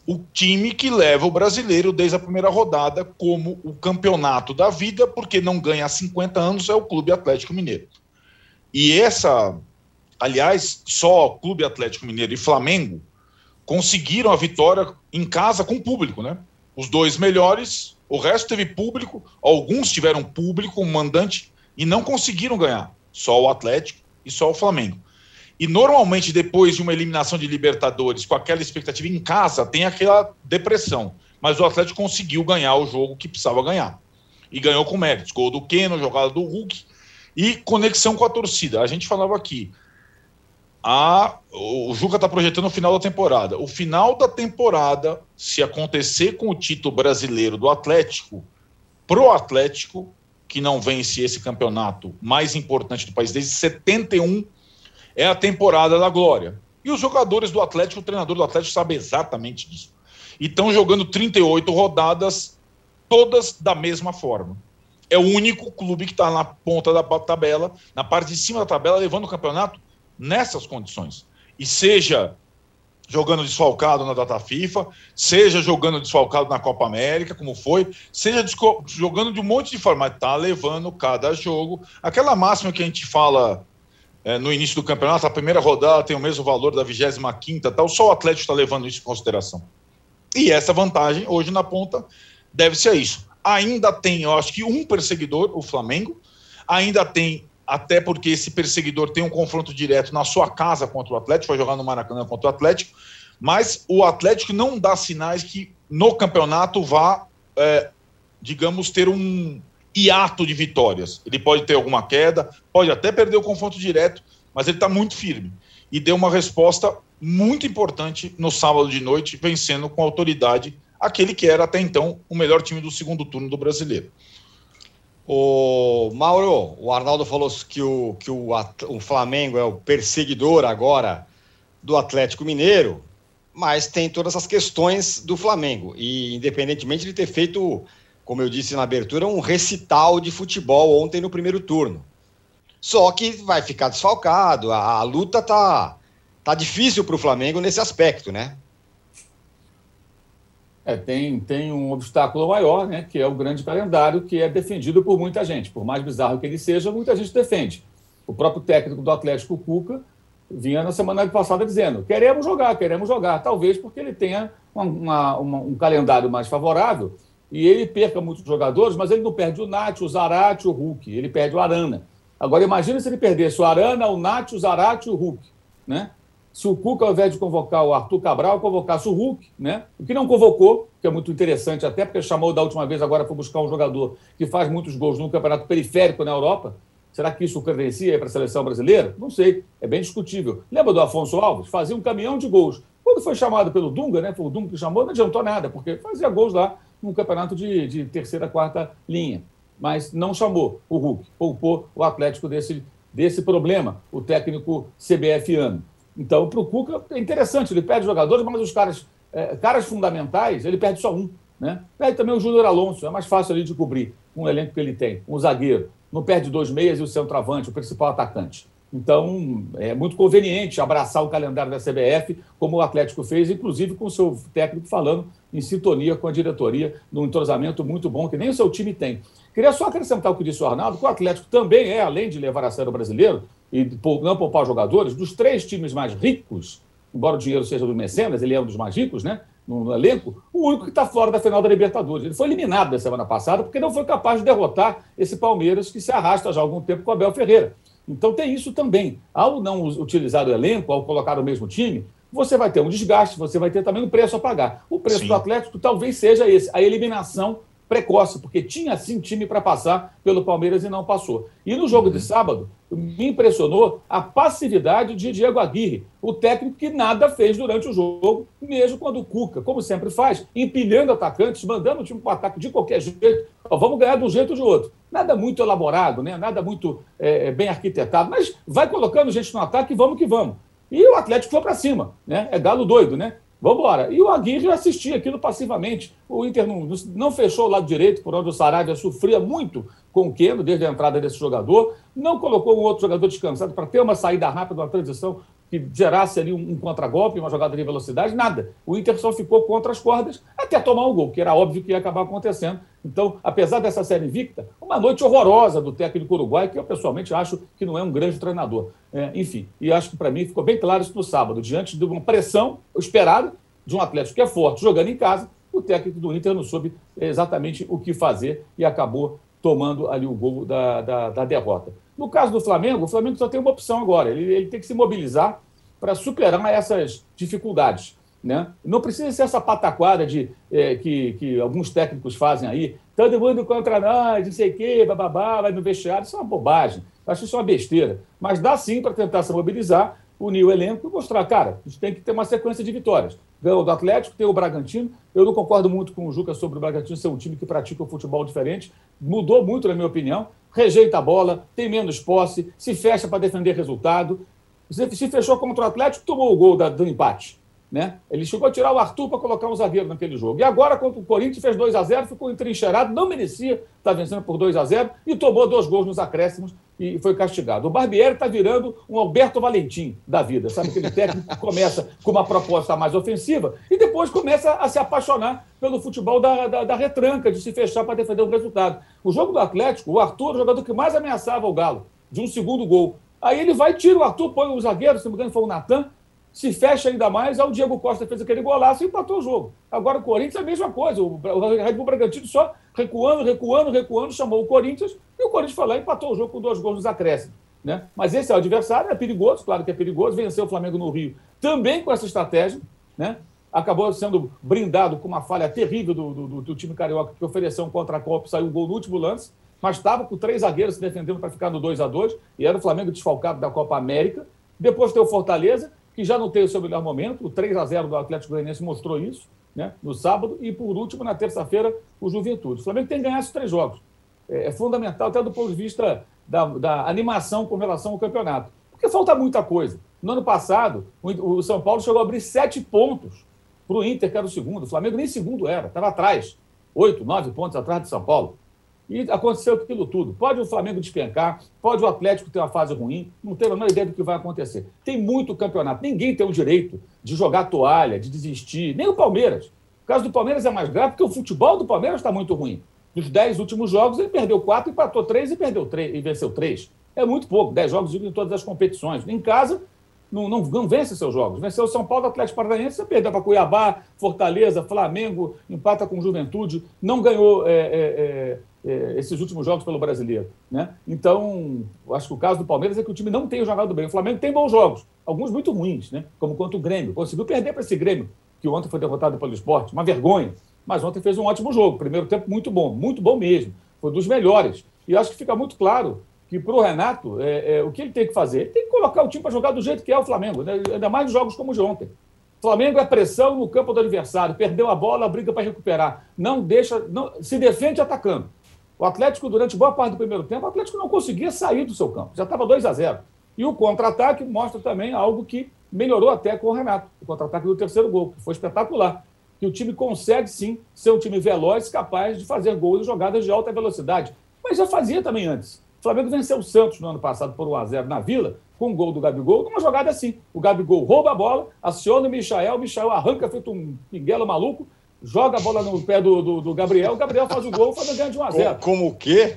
O time que leva o brasileiro desde a primeira rodada como o campeonato da vida, porque não ganha há 50 anos, é o Clube Atlético Mineiro. E essa, aliás, só Clube Atlético Mineiro e Flamengo conseguiram a vitória em casa com público, né? Os dois melhores, o resto teve público, alguns tiveram público, um mandante, e não conseguiram ganhar. Só o Atlético e só o Flamengo. E normalmente, depois de uma eliminação de Libertadores, com aquela expectativa em casa, tem aquela depressão. Mas o Atlético conseguiu ganhar o jogo que precisava ganhar. E ganhou com méritos. Gol do Keno, jogada do Hulk e conexão com a torcida. A gente falava aqui. A, o Juca está projetando o final da temporada. O final da temporada, se acontecer com o título brasileiro do Atlético, pro Atlético, que não vence esse campeonato mais importante do país desde 71 é a temporada da glória. E os jogadores do Atlético, o treinador do Atlético sabe exatamente disso. E estão jogando 38 rodadas, todas da mesma forma. É o único clube que está na ponta da tabela, na parte de cima da tabela, levando o campeonato nessas condições. E seja jogando desfalcado na data FIFA, seja jogando desfalcado na Copa América, como foi, seja jogando de um monte de forma, está levando cada jogo. Aquela máxima que a gente fala é, no início do campeonato, a primeira rodada tem o mesmo valor da 25 tal, só o Atlético está levando isso em consideração. E essa vantagem, hoje na ponta, deve ser isso. Ainda tem, eu acho que um perseguidor, o Flamengo, ainda tem até porque esse perseguidor tem um confronto direto na sua casa contra o Atlético, vai jogar no Maracanã contra o Atlético, mas o Atlético não dá sinais que no campeonato vá, é, digamos, ter um hiato de vitórias. Ele pode ter alguma queda, pode até perder o confronto direto, mas ele está muito firme. E deu uma resposta muito importante no sábado de noite, vencendo com autoridade aquele que era até então o melhor time do segundo turno do brasileiro. O Mauro, o Arnaldo falou que o, que o, o Flamengo é o perseguidor agora do Atlético Mineiro, mas tem todas as questões do Flamengo. E independentemente de ter feito, como eu disse na abertura, um recital de futebol ontem no primeiro turno. Só que vai ficar desfalcado, a, a luta tá, tá difícil para o Flamengo nesse aspecto, né? É, tem, tem um obstáculo maior, né, que é o grande calendário, que é defendido por muita gente. Por mais bizarro que ele seja, muita gente defende. O próprio técnico do Atlético, Cuca, vinha na semana passada dizendo: queremos jogar, queremos jogar. Talvez porque ele tenha uma, uma, uma, um calendário mais favorável e ele perca muitos jogadores, mas ele não perde o Nath, o Zarate, o Hulk. Ele perde o Arana. Agora, imagine se ele perdesse o Arana, o Nath, o Zarate e o Hulk. Né? Se o Cuca, ao invés de convocar o Arthur Cabral, convocasse o Hulk, né? O que não convocou, que é muito interessante, até porque chamou da última vez, agora foi buscar um jogador que faz muitos gols no campeonato periférico na Europa. Será que isso credencia para a seleção brasileira? Não sei, é bem discutível. Lembra do Afonso Alves? Fazia um caminhão de gols. Quando foi chamado pelo Dunga, né? Foi o Dunga que chamou, não adiantou nada, porque fazia gols lá num campeonato de, de terceira, quarta linha. Mas não chamou o Hulk, poupou o Atlético desse, desse problema, o técnico CBFiano. Então, para o Cuca é interessante, ele perde jogadores, mas os caras, é, caras fundamentais, ele perde só um. Né? Perde também o Júnior Alonso, é mais fácil ali de cobrir com o elenco que ele tem, um zagueiro. Não perde dois meias e o centroavante, o principal atacante. Então, é muito conveniente abraçar o calendário da CBF, como o Atlético fez, inclusive com o seu técnico falando em sintonia com a diretoria, num entrosamento muito bom que nem o seu time tem. Queria só acrescentar o que disse o Arnaldo, que o Atlético também é, além de levar a sério o brasileiro, e não poupar jogadores, dos três times mais ricos, embora o dinheiro seja do Mecenas, ele é um dos mais ricos, né? No, elenco, o único que está fora da final da Libertadores. Ele foi eliminado na semana passada porque não foi capaz de derrotar esse Palmeiras que se arrasta já há algum tempo com o Abel Ferreira. Então tem isso também. Ao não utilizar o elenco, ao colocar o mesmo time, você vai ter um desgaste, você vai ter também um preço a pagar. O preço Sim. do Atlético talvez seja esse, a eliminação precoce, porque tinha sim time para passar pelo Palmeiras e não passou. E no jogo de sábado, me impressionou a passividade de Diego Aguirre, o técnico que nada fez durante o jogo, mesmo quando o Cuca, como sempre faz, empilhando atacantes, mandando o time para o ataque de qualquer jeito. vamos ganhar de um jeito ou de outro. Nada muito elaborado, né? nada muito é, bem arquitetado, mas vai colocando gente no ataque e vamos que vamos. E o Atlético foi para cima, né? É galo doido, né? Vamos embora. E o Aguirre assistia aquilo passivamente. O Inter não, não fechou o lado direito, por onde o Saravia sofria muito com o Queno, desde a entrada desse jogador. Não colocou um outro jogador descansado para ter uma saída rápida, uma transição que gerasse ali um, um contragolpe, uma jogada de velocidade, nada. O Inter só ficou contra as cordas até tomar o um gol, que era óbvio que ia acabar acontecendo. Então, apesar dessa série invicta, uma noite horrorosa do técnico uruguai, que eu pessoalmente acho que não é um grande treinador. É, enfim, e acho que para mim ficou bem claro isso no sábado, diante de uma pressão esperada de um Atlético que é forte, jogando em casa, o técnico do Inter não soube exatamente o que fazer e acabou tomando ali o gol da, da, da derrota. No caso do Flamengo, o Flamengo só tem uma opção agora, ele, ele tem que se mobilizar para superar essas dificuldades. Né? Não precisa ser essa pataquada de, é, que, que alguns técnicos fazem aí, todo mundo contra nós, não sei o quê, bababá, vai no vestiário, isso é uma bobagem, acho isso uma besteira. Mas dá sim para tentar se mobilizar, unir o elenco e mostrar, cara, a gente tem que ter uma sequência de vitórias. Ganhou do Atlético, tem o Bragantino. Eu não concordo muito com o Juca sobre o Bragantino ser um time que pratica um futebol diferente. Mudou muito, na minha opinião. Rejeita a bola, tem menos posse, se fecha para defender resultado. Se fechou contra o Atlético, tomou o gol do empate. Né? Ele chegou a tirar o Arthur para colocar um zagueiro naquele jogo. E agora, contra o Corinthians, fez 2 a 0 ficou entrincheirado, não merecia estar tá vencendo por 2 a 0 e tomou dois gols nos acréscimos e foi castigado. O Barbieri está virando um Alberto Valentim da vida, sabe? Aquele técnico que começa com uma proposta mais ofensiva e depois começa a se apaixonar pelo futebol da, da, da retranca, de se fechar para defender o resultado. O jogo do Atlético, o Arthur, o jogador que mais ameaçava o Galo, de um segundo gol. Aí ele vai, tira o Arthur, põe o zagueiro, se não me engano, foi o Natan, se fecha ainda mais, o Diego Costa fez aquele golaço e empatou o jogo. Agora o Corinthians é a mesma coisa, o Red Bull Bragantino só recuando, recuando, recuando, chamou o Corinthians e o Corinthians foi lá e empatou o jogo com dois gols nos acréscimos. Né? Mas esse é o adversário, é perigoso, claro que é perigoso. Venceu o Flamengo no Rio também com essa estratégia. Né? Acabou sendo brindado com uma falha terrível do, do, do time carioca, que ofereceu um contra-golpe, saiu o gol no último lance, mas estava com três zagueiros se defendendo para ficar no 2 a 2 e era o Flamengo desfalcado da Copa América. Depois tem o Fortaleza, que já não teve o seu melhor momento, o 3 a 0 do Atlético Goianiense mostrou isso, né? no sábado, e por último, na terça-feira, o Juventude. O Flamengo tem que ganhar esses três jogos. É, é fundamental, até do ponto de vista da, da animação com relação ao campeonato. Porque falta muita coisa. No ano passado, o São Paulo chegou a abrir sete pontos para o Inter, que era o segundo. O Flamengo nem segundo era, estava atrás. Oito, nove pontos atrás de São Paulo. E aconteceu aquilo tudo. Pode o Flamengo despencar, pode o Atlético ter uma fase ruim, não tenho a menor ideia do que vai acontecer. Tem muito campeonato. Ninguém tem o direito de jogar toalha, de desistir, nem o Palmeiras. O caso do Palmeiras é mais grave porque o futebol do Palmeiras está muito ruim. Nos dez últimos jogos, ele perdeu quatro, empatou três e perdeu três e venceu três. É muito pouco, dez jogos em todas as competições. Em casa, não, não, não vence seus jogos. Venceu São Paulo, Atlético Paranaense, você perdeu para Cuiabá, Fortaleza, Flamengo, empata com Juventude, não ganhou é, é, é, é, esses últimos jogos pelo brasileiro. Né? Então, acho que o caso do Palmeiras é que o time não tem jogado bem. O Flamengo tem bons jogos, alguns muito ruins, né? como quanto o Grêmio. Conseguiu perder para esse Grêmio, que ontem foi derrotado pelo esporte, uma vergonha. Mas ontem fez um ótimo jogo, primeiro tempo muito bom, muito bom mesmo. Foi dos melhores. E acho que fica muito claro que para o Renato, é, é, o que ele tem que fazer? Ele tem que colocar o time para jogar do jeito que é o Flamengo, né? ainda mais em jogos como de ontem. Flamengo é pressão no campo do adversário, perdeu a bola, briga para recuperar, não deixa, não, se defende atacando. O Atlético, durante boa parte do primeiro tempo, o Atlético não conseguia sair do seu campo, já estava 2 a 0 E o contra-ataque mostra também algo que melhorou até com o Renato, o contra-ataque do terceiro gol, que foi espetacular. Que o time consegue sim ser um time veloz, capaz de fazer gols e jogadas de alta velocidade. Mas já fazia também antes. O Flamengo venceu o Santos no ano passado por 1x0 na Vila, com um gol do Gabigol, numa jogada assim. O Gabigol rouba a bola, aciona o Michael, o Michael arranca feito um pinguelo maluco, joga a bola no pé do, do, do Gabriel, o Gabriel faz o gol, o Flamengo ganha de 1x0. Como o quê?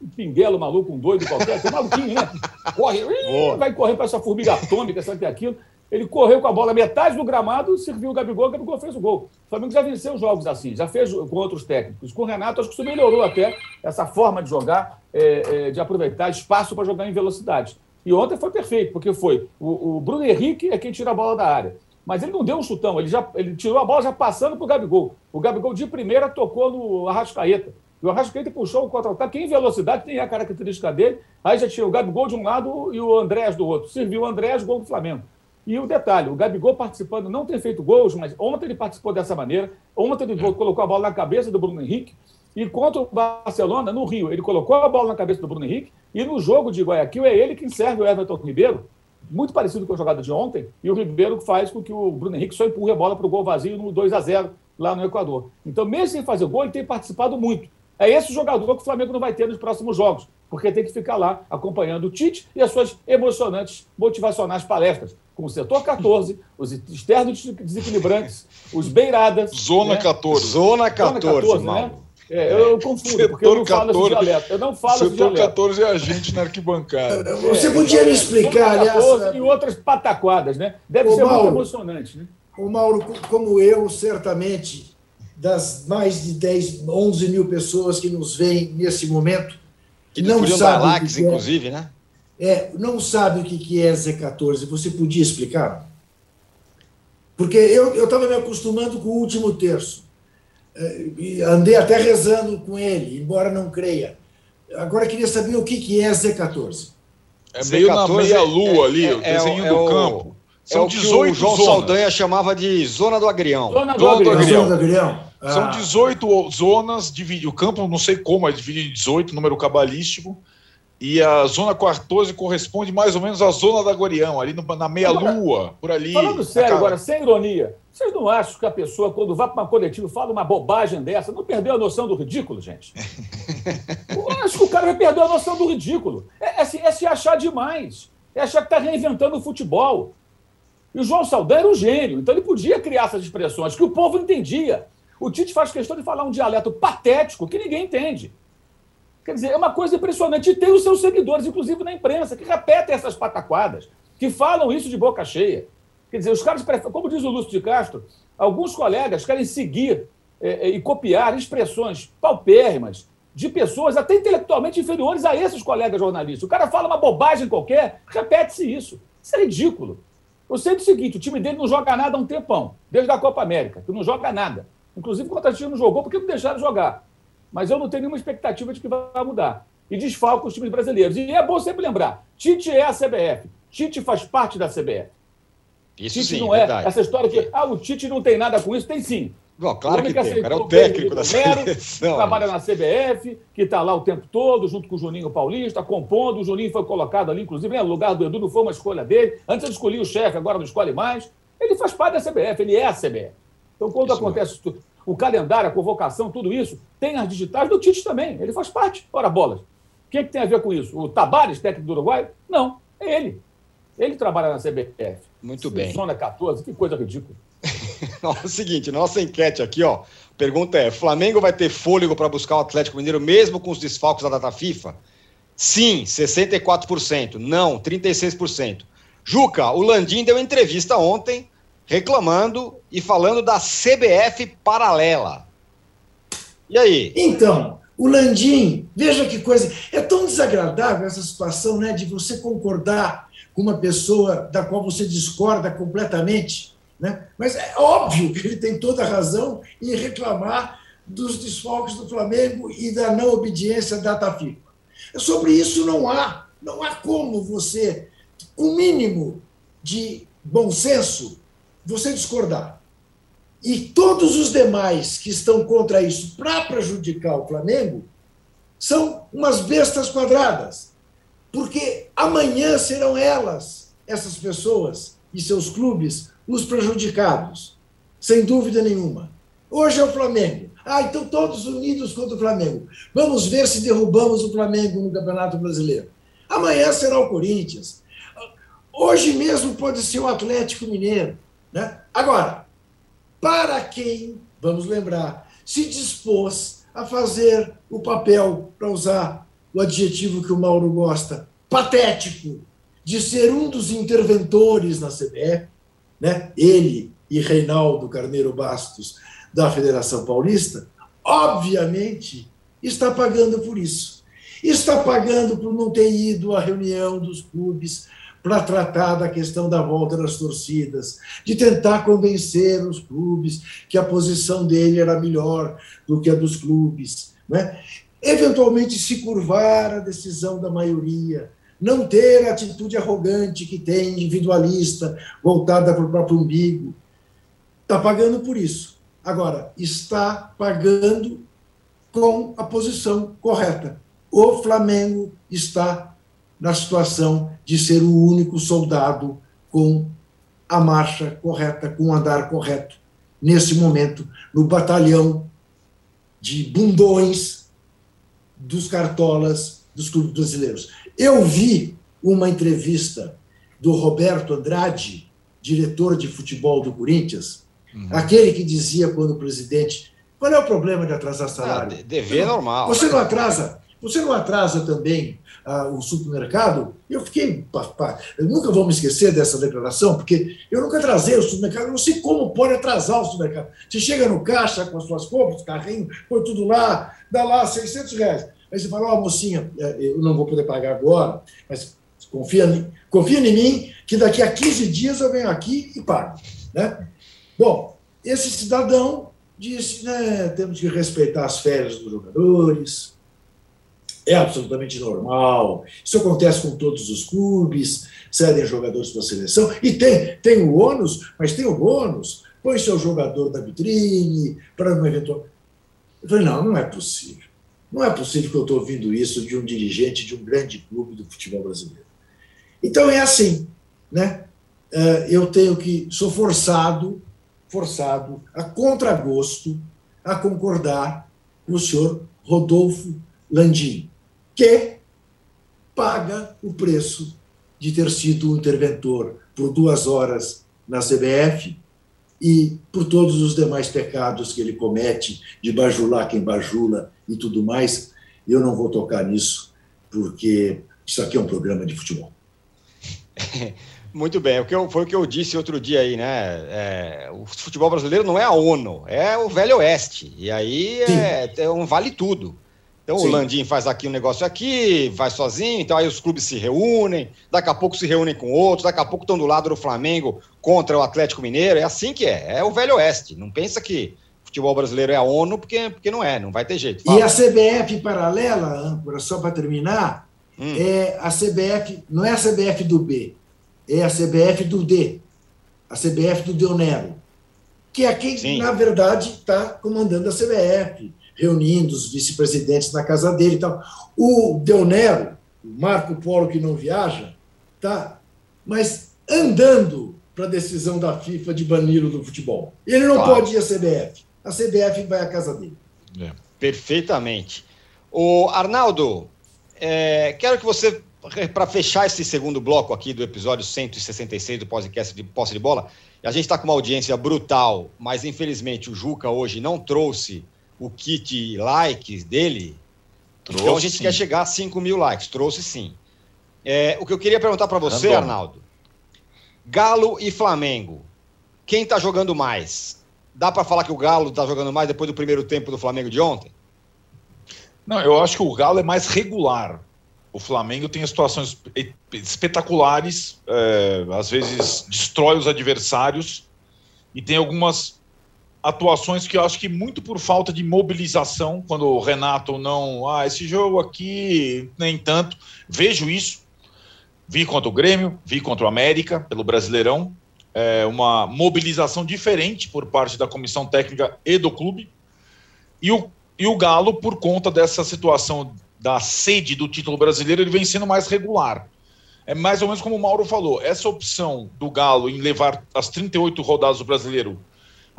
Um pinguelo maluco, um doido qualquer, um maluquinho, né? Corre, vai correndo para essa formiga atômica, sabe que é aquilo. Ele correu com a bola metade do gramado, serviu o Gabigol, o Gabigol fez o gol. O Flamengo já venceu jogos assim, já fez com outros técnicos. Com o Renato, acho que isso melhorou até essa forma de jogar, é, é, de aproveitar espaço para jogar em velocidade. E ontem foi perfeito, porque foi o, o, Bruno Henrique é quem tira a bola da área. Mas ele não deu um chutão, ele, já, ele tirou a bola já passando para o Gabigol. O Gabigol de primeira tocou no Arrascaeta. E o Arrascaeta puxou o contra-ataque em velocidade, tem a característica dele. Aí já tinha o Gabigol de um lado e o Andrés do outro. Serviu o Andrés, gol do Flamengo. E o detalhe, o Gabigol participando, não tem feito gols, mas ontem ele participou dessa maneira. Ontem ele colocou a bola na cabeça do Bruno Henrique. E contra o Barcelona, no Rio, ele colocou a bola na cabeça do Bruno Henrique. E no jogo de Guayaquil, é ele quem serve o Everton Ribeiro, muito parecido com a jogada de ontem. E o Ribeiro faz com que o Bruno Henrique só empurre a bola para o gol vazio no 2 a 0 lá no Equador. Então, mesmo sem fazer gol, ele tem participado muito. É esse jogador que o Flamengo não vai ter nos próximos jogos, porque tem que ficar lá acompanhando o Tite e as suas emocionantes, motivacionais palestras, com o setor 14, os externos desequilibrantes, os beiradas. Zona né? 14. Zona 14, Zona 14 né? É, eu confundo, porque eu não 14, falo esse dialeto. Eu não falo setor esse dialeto. 14 é a gente na arquibancada. Você podia me explicar, aliás... 14 e outras pataquadas, né? Deve ser Mauro, muito emocionante, né? O Mauro, como eu, certamente das mais de 10, 11 mil pessoas que nos veem nesse momento. Que não sabe que é, inclusive, né? É, não sabe o que é Z14. Você podia explicar? Porque eu estava me acostumando com o último terço. É, andei até rezando com ele, embora não creia. Agora queria saber o que, que é Z14. É meio Z14 na meia-lua ali, é, o é desenho é, do campo. São é o 18 que o João zonas. Saldanha chamava de Zona do Agrião. Zona do, Agrião. Agrião. Zona do Agrião. Ah. São 18 zonas, divide, o campo não sei como, é dividido em 18, número cabalístico, e a zona 14 corresponde mais ou menos à zona da Guarião, ali no, na meia-lua, por ali. Falando sério agora, sem ironia, vocês não acham que a pessoa, quando vai para uma coletiva fala uma bobagem dessa, não perdeu a noção do ridículo, gente? Eu acho que o cara vai perder a noção do ridículo. É, é, se, é se achar demais. É achar que está reinventando o futebol. E o João Saldanha era um gênio, então ele podia criar essas expressões que o povo entendia. O Tite faz questão de falar um dialeto patético que ninguém entende. Quer dizer, é uma coisa impressionante. E tem os seus seguidores, inclusive na imprensa, que repetem essas pataquadas, que falam isso de boca cheia. Quer dizer, os caras, como diz o Lúcio de Castro, alguns colegas querem seguir é, é, e copiar expressões paupérrimas, de pessoas até intelectualmente inferiores a esses colegas jornalistas. O cara fala uma bobagem qualquer, repete-se isso. Isso é ridículo. Eu sei do seguinte: o time dele não joga nada há um tempão, desde a Copa América, que não joga nada. Inclusive, contra a Chile não jogou porque não deixaram jogar. Mas eu não tenho nenhuma expectativa de que vai mudar. E desfalca os times brasileiros. E é bom sempre lembrar: Tite é a CBF. Tite faz parte da CBF. Isso Tite sim, não é verdade. essa história que ah, o Tite não tem nada com isso, tem sim. Bom, claro que tem, o cara é o técnico da seleção. trabalha na CBF, que está lá o tempo todo, junto com o Juninho Paulista, compondo. O Juninho foi colocado ali, inclusive, no lugar do Edu, não foi uma escolha dele. Antes ele escolhia o chefe, agora não escolhe mais. Ele faz parte da CBF, ele é a CBF. Então, quando isso acontece é. O calendário, a convocação, tudo isso, tem as digitais do Tite também. Ele faz parte. Ora, bolas. Quem é que tem a ver com isso? O Tabares, técnico do Uruguai? Não, é ele. Ele trabalha na CBF. Muito bem. Zona 14, que coisa ridícula. é o seguinte, nossa enquete aqui, ó. Pergunta é: Flamengo vai ter fôlego para buscar o Atlético Mineiro mesmo com os desfalques da data FIFA? Sim, 64%. Não, 36%. Juca, o Landim deu entrevista ontem reclamando e falando da CBF paralela. E aí? Então, o Landim, veja que coisa. É tão desagradável essa situação, né, de você concordar com uma pessoa da qual você discorda completamente. Né? Mas é óbvio que ele tem toda a razão em reclamar dos desfalques do Flamengo e da não obediência da data FIFA. Sobre isso não há, não há como você, com o mínimo de bom senso, você discordar. E todos os demais que estão contra isso para prejudicar o Flamengo são umas bestas quadradas. Porque amanhã serão elas, essas pessoas e seus clubes, os prejudicados, sem dúvida nenhuma. Hoje é o Flamengo. Ah, então todos unidos contra o Flamengo. Vamos ver se derrubamos o Flamengo no Campeonato Brasileiro. Amanhã será o Corinthians. Hoje mesmo pode ser o Atlético Mineiro. Né? Agora, para quem, vamos lembrar, se dispôs a fazer o papel, para usar o adjetivo que o Mauro gosta, patético, de ser um dos interventores na CBF, né? ele e Reinaldo Carneiro Bastos, da Federação Paulista, obviamente está pagando por isso. Está pagando por não ter ido à reunião dos clubes para tratar da questão da volta das torcidas, de tentar convencer os clubes que a posição dele era melhor do que a dos clubes. Né? Eventualmente se curvar à decisão da maioria, não ter a atitude arrogante que tem, individualista, voltada para o próprio umbigo. Está pagando por isso. Agora, está pagando com a posição correta. O Flamengo está na situação de ser o único soldado com a marcha correta, com o andar correto, nesse momento, no batalhão de bundões dos cartolas dos clubes brasileiros. Eu vi uma entrevista do Roberto Andrade, diretor de futebol do Corinthians, uhum. aquele que dizia quando o presidente. Qual é o problema de atrasar ah, salário? Ah, dever normal. Você não atrasa, você não atrasa também ah, o supermercado? Eu fiquei. Eu nunca vou me esquecer dessa declaração, porque eu nunca atrasei o supermercado, eu não sei como pode atrasar o supermercado. Você chega no caixa com as suas compras, carrinho, põe tudo lá, dá lá 600 reais. Aí você fala, ó, oh, mocinha, é, eu não vou poder pagar agora, mas confia, confia em mim que daqui a 15 dias eu venho aqui e pago. Né? Bom, esse cidadão disse, né, temos que respeitar as férias dos jogadores, é absolutamente normal, isso acontece com todos os clubes, cedem jogadores para a seleção, e tem, tem o ônus, mas tem o bônus, põe seu jogador da vitrine, para um eventual... Eu falei, não, não é possível. Não é possível que eu estou ouvindo isso de um dirigente de um grande clube do futebol brasileiro. Então é assim, né? É, eu tenho que sou forçado, forçado a contragosto a concordar com o senhor Rodolfo Landim, que paga o preço de ter sido um interventor por duas horas na CBF e por todos os demais pecados que ele comete, de bajular quem bajula e tudo mais, eu não vou tocar nisso, porque isso aqui é um programa de futebol. Muito bem, o que eu, foi o que eu disse outro dia aí, né? É, o futebol brasileiro não é a ONU, é o Velho Oeste. E aí é, é um vale tudo. Então Sim. o Landim faz aqui um negócio aqui, vai sozinho, então aí os clubes se reúnem, daqui a pouco se reúnem com outros, daqui a pouco estão do lado do Flamengo contra o Atlético Mineiro. É assim que é, é o velho oeste. Não pensa que futebol brasileiro é a ONU, porque, porque não é, não vai ter jeito. Fala. E a CBF paralela, âncora, só para terminar, hum. é a CBF, não é a CBF do B, é a CBF do D, a CBF do Deonero, que é quem, Sim. na verdade, está comandando a CBF reunindo os vice-presidentes na casa dele e tal. O Del Nero, o Marco Polo que não viaja, tá, mas andando para a decisão da FIFA de bani-lo do futebol. Ele não claro. pode ir à CBF. A CBF vai à casa dele. É. Perfeitamente. O Arnaldo, é, quero que você, para fechar esse segundo bloco aqui do episódio 166 do podcast de Posse de Bola, a gente está com uma audiência brutal, mas infelizmente o Juca hoje não trouxe o kit likes dele. Trouxe, então a gente sim. quer chegar a 5 mil likes. Trouxe sim. É, o que eu queria perguntar para você, Andou. Arnaldo: Galo e Flamengo. Quem está jogando mais? Dá para falar que o Galo está jogando mais depois do primeiro tempo do Flamengo de ontem? Não, eu acho que o Galo é mais regular. O Flamengo tem situações espetaculares, é, às vezes destrói os adversários e tem algumas atuações que eu acho que muito por falta de mobilização, quando o Renato não, ah, esse jogo aqui nem tanto, vejo isso. Vi contra o Grêmio, vi contra o América pelo Brasileirão, é uma mobilização diferente por parte da comissão técnica e do clube. E o, e o Galo, por conta dessa situação da sede do título brasileiro, ele vem sendo mais regular. É mais ou menos como o Mauro falou, essa opção do Galo em levar as 38 rodadas do brasileiro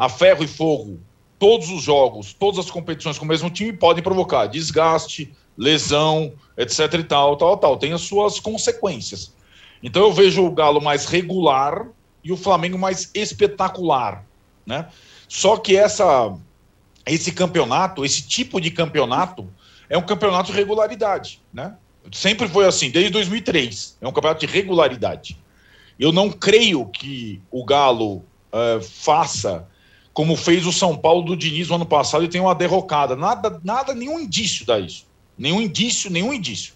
a ferro e fogo todos os jogos, todas as competições com o mesmo time podem provocar desgaste, lesão, etc e tal, tal, tal. Tem as suas consequências. Então eu vejo o Galo mais regular e o Flamengo mais espetacular, né? Só que essa esse campeonato, esse tipo de campeonato é um campeonato de regularidade, né? Sempre foi assim, desde 2003. É um campeonato de regularidade. Eu não creio que o Galo uh, faça como fez o São Paulo do Diniz no ano passado e tem uma derrocada. Nada, nada, nenhum indício dá isso. Nenhum indício, nenhum indício.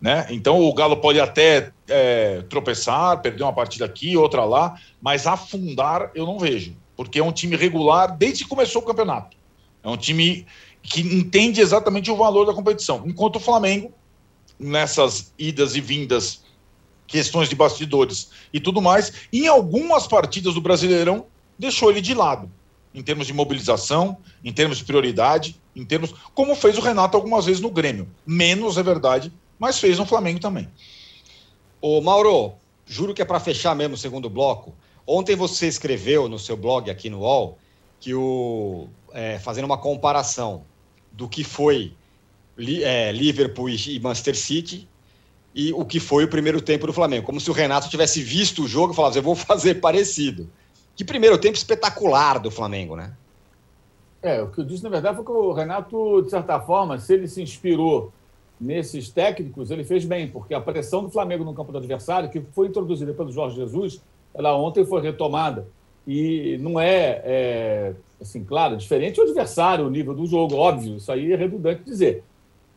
Né? Então o Galo pode até é, tropeçar, perder uma partida aqui, outra lá, mas afundar eu não vejo, porque é um time regular desde que começou o campeonato. É um time que entende exatamente o valor da competição. Enquanto o Flamengo, nessas idas e vindas, questões de bastidores e tudo mais, em algumas partidas do Brasileirão, deixou ele de lado em termos de mobilização, em termos de prioridade, em termos. Como fez o Renato algumas vezes no Grêmio. Menos, é verdade, mas fez no Flamengo também. Ô, Mauro, juro que é para fechar mesmo o segundo bloco. Ontem você escreveu no seu blog aqui no UOL que o. É, fazendo uma comparação do que foi é, Liverpool e Manchester City e o que foi o primeiro tempo do Flamengo. Como se o Renato tivesse visto o jogo e falasse, eu vou fazer parecido. Que primeiro tempo espetacular do Flamengo, né? É, o que eu disse, na verdade, foi que o Renato, de certa forma, se ele se inspirou nesses técnicos, ele fez bem, porque a pressão do Flamengo no campo do adversário, que foi introduzida pelo Jorge Jesus, ela ontem foi retomada. E não é, é assim, claro, diferente o adversário, o nível do jogo, óbvio, isso aí é redundante dizer.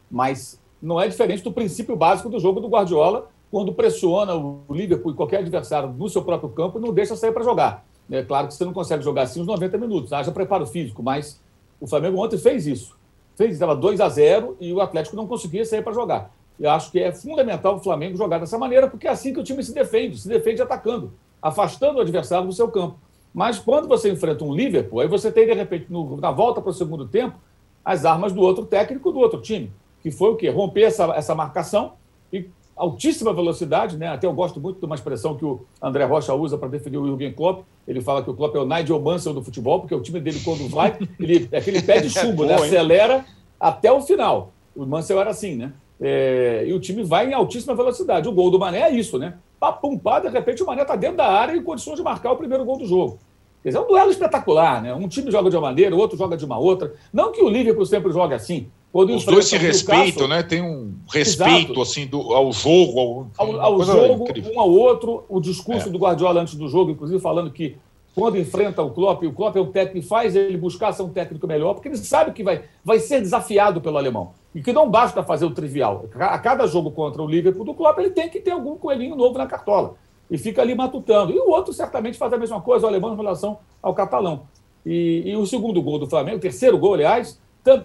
Mas não é diferente do princípio básico do jogo do Guardiola, quando pressiona o Liverpool e qualquer adversário no seu próprio campo e não deixa sair para jogar. É claro que você não consegue jogar assim os 90 minutos, haja preparo físico, mas o Flamengo ontem fez isso. Fez, estava 2 a 0 e o Atlético não conseguia sair para jogar. Eu acho que é fundamental o Flamengo jogar dessa maneira, porque é assim que o time se defende, se defende atacando, afastando o adversário do seu campo. Mas quando você enfrenta um Liverpool, aí você tem, de repente, no, na volta para o segundo tempo, as armas do outro técnico do outro time, que foi o quê? Romper essa, essa marcação e altíssima velocidade, né? Até eu gosto muito de uma expressão que o André Rocha usa para definir o Jürgen Klopp. Ele fala que o Klopp é o Nigel Mansell do futebol, porque o time dele, quando vai, ele é aquele pé de chumbo, é né? Acelera até o final. O Mansell era assim, né? É, e o time vai em altíssima velocidade. O gol do Mané é isso, né? Papum, pá, de repente o Mané está dentro da área em condições de marcar o primeiro gol do jogo. Quer dizer, é um duelo espetacular, né? Um time joga de uma maneira, o outro joga de uma outra. Não que o Liverpool sempre jogue assim, os dois se respeitam, né? Tem um respeito Exato. assim do, ao jogo, ao, ao, ao jogo, incrível. um ao outro. O discurso é. do Guardiola antes do jogo, inclusive falando que quando enfrenta o Klopp, o Klopp é um técnico que faz ele buscar ser um técnico melhor, porque ele sabe que vai, vai ser desafiado pelo alemão. E que não basta fazer o trivial. A cada jogo contra o Liverpool do Klopp, ele tem que ter algum coelhinho novo na cartola. E fica ali matutando. E o outro certamente faz a mesma coisa, o alemão em relação ao catalão. E, e o segundo gol do Flamengo, o terceiro gol, aliás,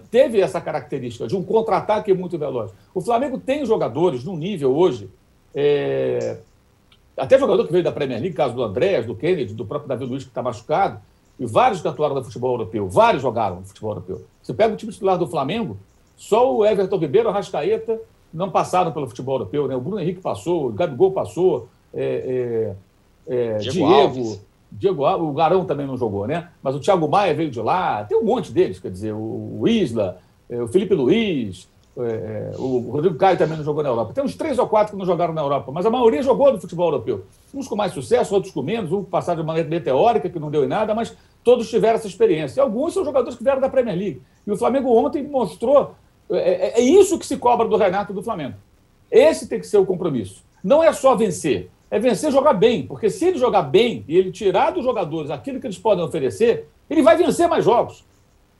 teve essa característica de um contra-ataque muito veloz. O Flamengo tem jogadores no nível hoje é, até jogador que veio da Premier League, caso do Andréas, do Kennedy, do próprio Davi Luiz, que está machucado, e vários que atuaram no futebol europeu, vários jogaram no futebol europeu. Você pega o time titular do Flamengo, só o Everton Ribeiro, o Rascaeta não passaram pelo futebol europeu, né? O Bruno Henrique passou, o Gabigol passou, é, é, é, Diego, Diego, Diego, o Garão também não jogou, né? Mas o Thiago Maia veio de lá, tem um monte deles, quer dizer, o Isla, é, o Felipe Luiz, é, o Rodrigo Caio também não jogou na Europa. Tem uns três ou quatro que não jogaram na Europa, mas a maioria jogou no futebol europeu. Uns com mais sucesso, outros com menos, um passaram de maneira meteórica, que não deu em nada, mas todos tiveram essa experiência. E alguns são jogadores que vieram da Premier League. E o Flamengo ontem mostrou. É, é isso que se cobra do Renato do Flamengo. Esse tem que ser o compromisso. Não é só vencer, é vencer jogar bem. Porque se ele jogar bem e ele tirar dos jogadores aquilo que eles podem oferecer, ele vai vencer mais jogos.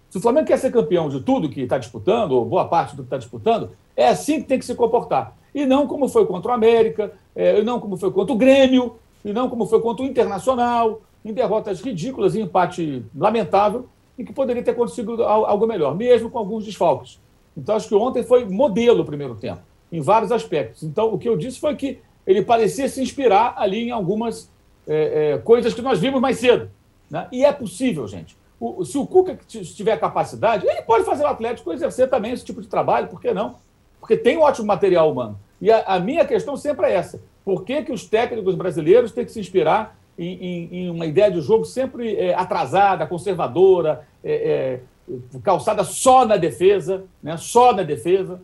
Se o Flamengo quer ser campeão de tudo que está disputando, ou boa parte do que está disputando, é assim que tem que se comportar. E não como foi contra o América, é, e não como foi contra o Grêmio, e não como foi contra o Internacional, em derrotas ridículas e empate lamentável, e que poderia ter acontecido algo melhor, mesmo com alguns desfalques. Então, acho que ontem foi modelo o primeiro tempo, em vários aspectos. Então, o que eu disse foi que ele parecia se inspirar ali em algumas é, é, coisas que nós vimos mais cedo. Né? E é possível, gente o, se o Cuca tiver capacidade, ele pode fazer o Atlético exercer também esse tipo de trabalho, por que não? Porque tem um ótimo material humano. E a, a minha questão sempre é essa: por que, que os técnicos brasileiros têm que se inspirar em, em, em uma ideia de jogo sempre é, atrasada, conservadora, é, é, calçada só na defesa, né? só na defesa,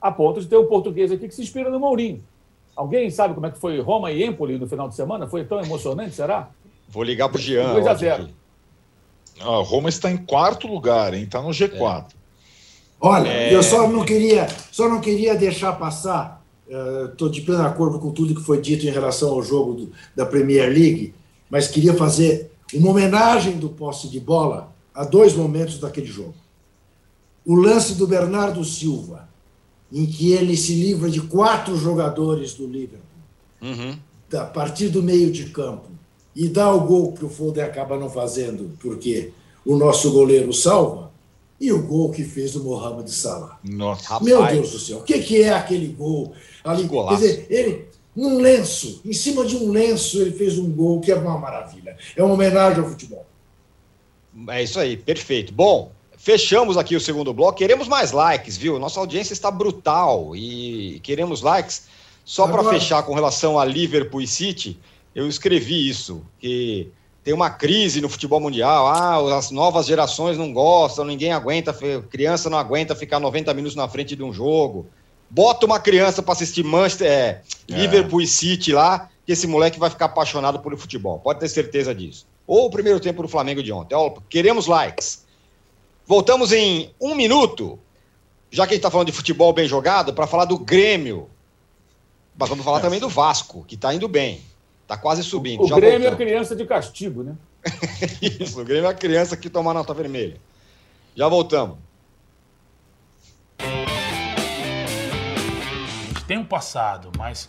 a ponto de ter um português aqui que se inspira no Mourinho. Alguém sabe como é que foi Roma e Empoli no final de semana? Foi tão emocionante, será? Vou ligar para o Jean. 2 a 0. A Roma está em quarto lugar, hein? Está no G4. É. Olha, é... eu só não queria, só não queria deixar passar. Estou uh, de pleno acordo com tudo que foi dito em relação ao jogo do, da Premier League, mas queria fazer uma homenagem do posse de bola a dois momentos daquele jogo. O lance do Bernardo Silva, em que ele se livra de quatro jogadores do Liverpool, uhum. a partir do meio de campo, e dá o gol que o Foden acaba não fazendo, porque o nosso goleiro salva, e o gol que fez o Mohamed Salah. Nossa, Meu Deus do céu, o que, que é aquele gol? Ali, quer dizer, ele, num lenço, em cima de um lenço, ele fez um gol que é uma maravilha. É uma homenagem ao futebol. É isso aí, perfeito. Bom, fechamos aqui o segundo bloco. Queremos mais likes, viu? Nossa audiência está brutal e queremos likes. Só para fechar com relação a Liverpool e City, eu escrevi isso, que tem uma crise no futebol mundial, ah, as novas gerações não gostam, ninguém aguenta, criança não aguenta ficar 90 minutos na frente de um jogo. Bota uma criança para assistir Manchester, é, é. Liverpool e City lá, que esse moleque vai ficar apaixonado por futebol. Pode ter certeza disso. Ou o primeiro tempo do Flamengo de ontem. Ó, queremos likes. Voltamos em um minuto, já que a gente está falando de futebol bem jogado, para falar do Grêmio. Mas vamos falar é. também do Vasco, que está indo bem. Está quase subindo. O, o Grêmio voltou. é criança de castigo, né? Isso, o Grêmio é criança que toma nota vermelha. Já voltamos. A gente tem um passado, mas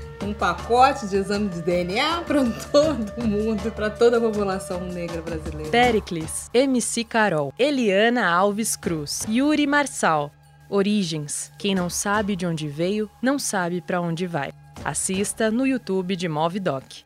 um pacote de exame de DNA para todo mundo e para toda a população negra brasileira. Pericles, MC Carol, Eliana Alves Cruz, Yuri Marçal. Origens. Quem não sabe de onde veio, não sabe para onde vai. Assista no YouTube de Movidoc.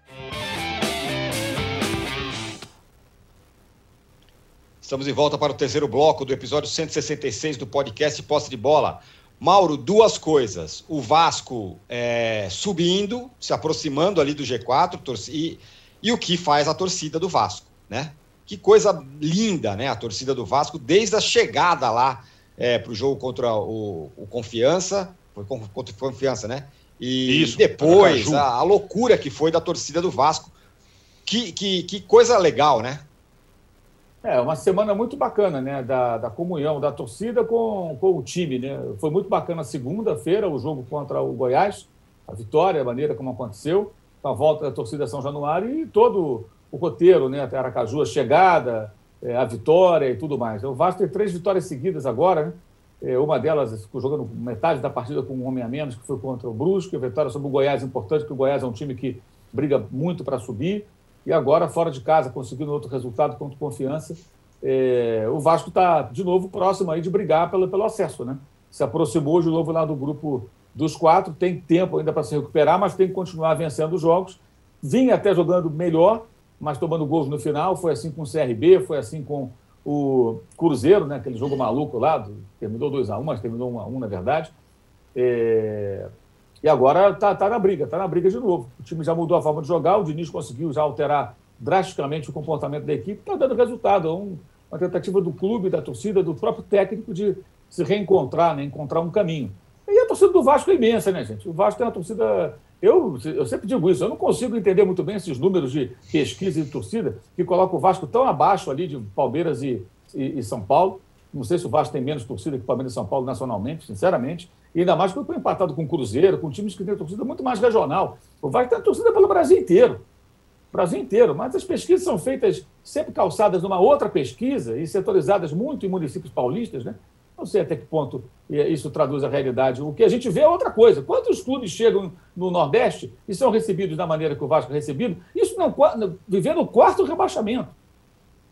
Estamos de volta para o terceiro bloco do episódio 166 do podcast Posse de Bola. Mauro, duas coisas. O Vasco é, subindo, se aproximando ali do G4, e, e o que faz a torcida do Vasco, né? Que coisa linda, né? A torcida do Vasco, desde a chegada lá é, para o jogo contra o, o, Confiança, foi contra o Confiança, né? E Isso, depois a, a, loucura que foi da torcida do Vasco. Que, que, que coisa legal, né? É, uma semana muito bacana, né? Da, da comunhão da torcida com, com o time, né? Foi muito bacana segunda-feira o jogo contra o Goiás, a vitória, a maneira como aconteceu, a volta da torcida São Januário e todo o roteiro, né? Até Aracaju, a chegada, é, a vitória e tudo mais. O Vasco tem três vitórias seguidas agora, né? É, uma delas ficou jogando metade da partida com um homem a menos, que foi contra o Brusque, a vitória sobre o Goiás é importante, porque o Goiás é um time que briga muito para subir e agora, fora de casa, conseguindo outro resultado contra confiança, é, o Vasco está, de novo, próximo aí de brigar pelo, pelo acesso, né? Se aproximou de novo lá do grupo dos quatro, tem tempo ainda para se recuperar, mas tem que continuar vencendo os jogos. Vinha até jogando melhor, mas tomando gols no final, foi assim com o CRB, foi assim com o Cruzeiro, né? aquele jogo maluco lá, terminou 2x1, mas terminou 1x1, na verdade. É, e agora está tá na briga, está na briga de novo. O time já mudou a forma de jogar, o Diniz conseguiu já alterar drasticamente o comportamento da equipe, está dando resultado. É um, uma tentativa do clube, da torcida, do próprio técnico de se reencontrar, né? encontrar um caminho. E a torcida do Vasco é imensa, né, gente? O Vasco tem uma torcida. Eu, eu sempre digo isso, eu não consigo entender muito bem esses números de pesquisa e de torcida que colocam o Vasco tão abaixo ali de Palmeiras e, e, e São Paulo. Não sei se o Vasco tem menos torcida que Palmeiras e São Paulo nacionalmente, sinceramente. E ainda mais porque foi empatado com o Cruzeiro, com times que têm torcida muito mais regional. O Vasco tem torcida pelo Brasil inteiro. Brasil inteiro. Mas as pesquisas são feitas sempre calçadas numa outra pesquisa e setorizadas muito em municípios paulistas, né? Não sei até que ponto isso traduz a realidade. O que a gente vê é outra coisa. Quantos clubes chegam no Nordeste e são recebidos da maneira que o Vasco é recebido? Isso não vivendo o quarto rebaixamento.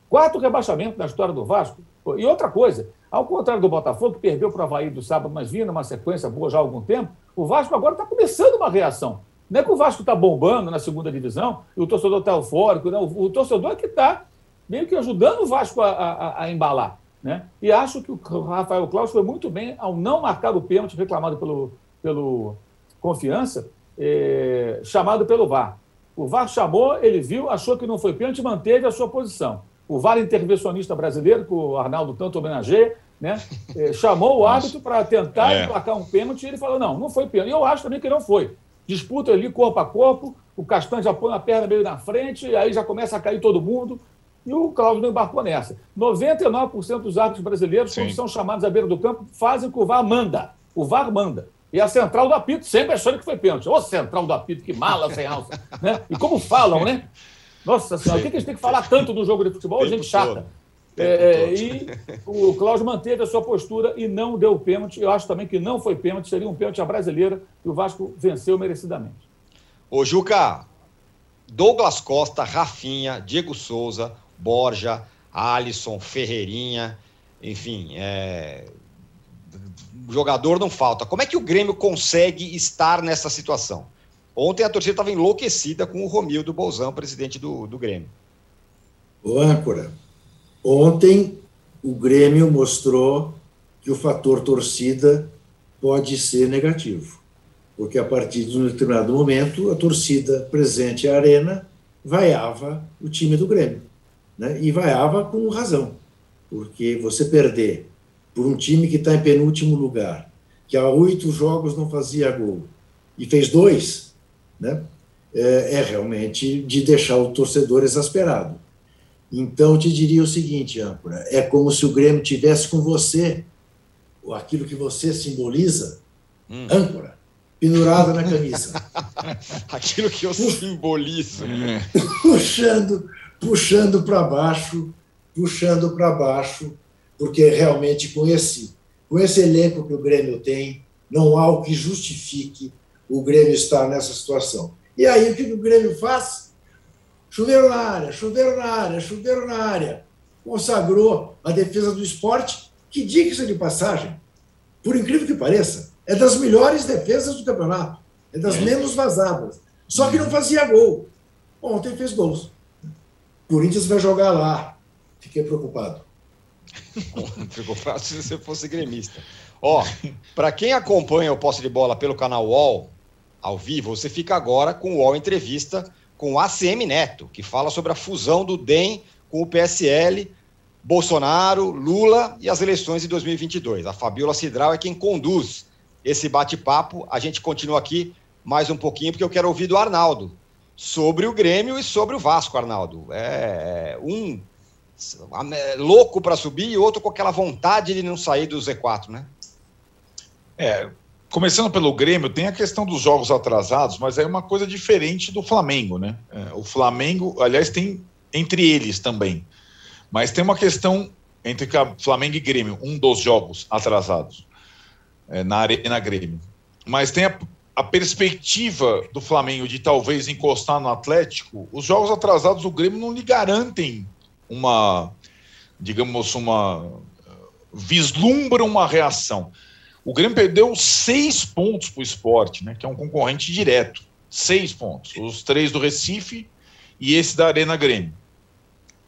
Quarto rebaixamento na história do Vasco. E outra coisa, ao contrário do Botafogo, que perdeu para o Havaí do sábado, mas vinha numa sequência boa já há algum tempo, o Vasco agora está começando uma reação. Não é que o Vasco está bombando na segunda divisão e o torcedor está eufórico, não. O, torcedor é que está meio que ajudando o Vasco a, a, a, embalar. Né? E acho que o Rafael Claus foi muito bem ao não marcar o pênalti reclamado pelo, pelo Confiança, é, chamado pelo VAR. O VAR chamou, ele viu, achou que não foi pênalti manteve a sua posição. O VAR intervencionista brasileiro, que o Arnaldo tanto homenageia, né? É, chamou o árbitro para tentar é. emplacar um pênalti e ele falou: não, não foi pênalti. E eu acho também que não foi. Disputa ali corpo a corpo, o Castan já põe a perna meio na frente, aí já começa a cair todo mundo. E o Cláudio não embarcou nessa. 99% dos árbitros brasileiros, Sim. quando são chamados à beira do campo, fazem o que o VAR manda. O VAR manda. E a central do apito sempre achando que foi pênalti. Ô, central do apito, que mala sem alça. né? E como falam, né? Nossa senhora, o que, que a gente tem que falar tanto do jogo de futebol? Gente chata. É, é, e o Cláudio manteve a sua postura e não deu pênalti. Eu acho também que não foi pênalti, seria um pênalti à brasileira e o Vasco venceu merecidamente. Ô, Juca, Douglas Costa, Rafinha, Diego Souza, Borja, Alisson, Ferreirinha, enfim, é... jogador não falta. Como é que o Grêmio consegue estar nessa situação? Ontem a torcida estava enlouquecida com o Romildo Bolzão, presidente do, do Grêmio. Ô, âncora, Ontem, o Grêmio mostrou que o fator torcida pode ser negativo, porque a partir de um determinado momento, a torcida presente à arena vaiava o time do Grêmio. Né? E vaiava com razão, porque você perder por um time que está em penúltimo lugar, que há oito jogos não fazia gol, e fez dois, né? é, é realmente de deixar o torcedor exasperado. Então, eu te diria o seguinte, âncora: é como se o Grêmio tivesse com você aquilo que você simboliza, hum. âncora, pendurada na camisa. aquilo que eu simbolizo. puxando, puxando para baixo, puxando para baixo, porque realmente com esse, com esse elenco que o Grêmio tem, não há o que justifique o Grêmio estar nessa situação. E aí o que o Grêmio faz? Chuveiro na área, chuveiro na área, chuveiro na área. Consagrou a defesa do esporte, que diga-se de passagem, por incrível que pareça, é das melhores defesas do campeonato, é das é. menos vazadas. Só que não fazia gol. Ontem fez gols. Corinthians vai jogar lá. Fiquei preocupado. Ficou fácil se você fosse gremista. Ó, para quem acompanha o posse de bola pelo canal UOL, ao vivo, você fica agora com o UOL Entrevista com o ACM Neto, que fala sobre a fusão do DEM com o PSL, Bolsonaro, Lula e as eleições de 2022. A Fabiola Cidral é quem conduz esse bate-papo. A gente continua aqui mais um pouquinho, porque eu quero ouvir do Arnaldo sobre o Grêmio e sobre o Vasco, Arnaldo. É um é, louco para subir e outro com aquela vontade de não sair do Z4, né? É, começando pelo Grêmio, tem a questão dos jogos atrasados, mas é uma coisa diferente do Flamengo, né? É, o Flamengo, aliás, tem entre eles também. Mas tem uma questão entre Flamengo e Grêmio, um dos jogos atrasados é, na Arena Grêmio. Mas tem a, a, perspectiva do Flamengo de talvez encostar no Atlético. Os jogos atrasados do Grêmio não lhe garantem uma, digamos, uma. vislumbra uma reação. O Grêmio perdeu seis pontos para o esporte, né, que é um concorrente direto. Seis pontos. Os três do Recife e esse da Arena Grêmio.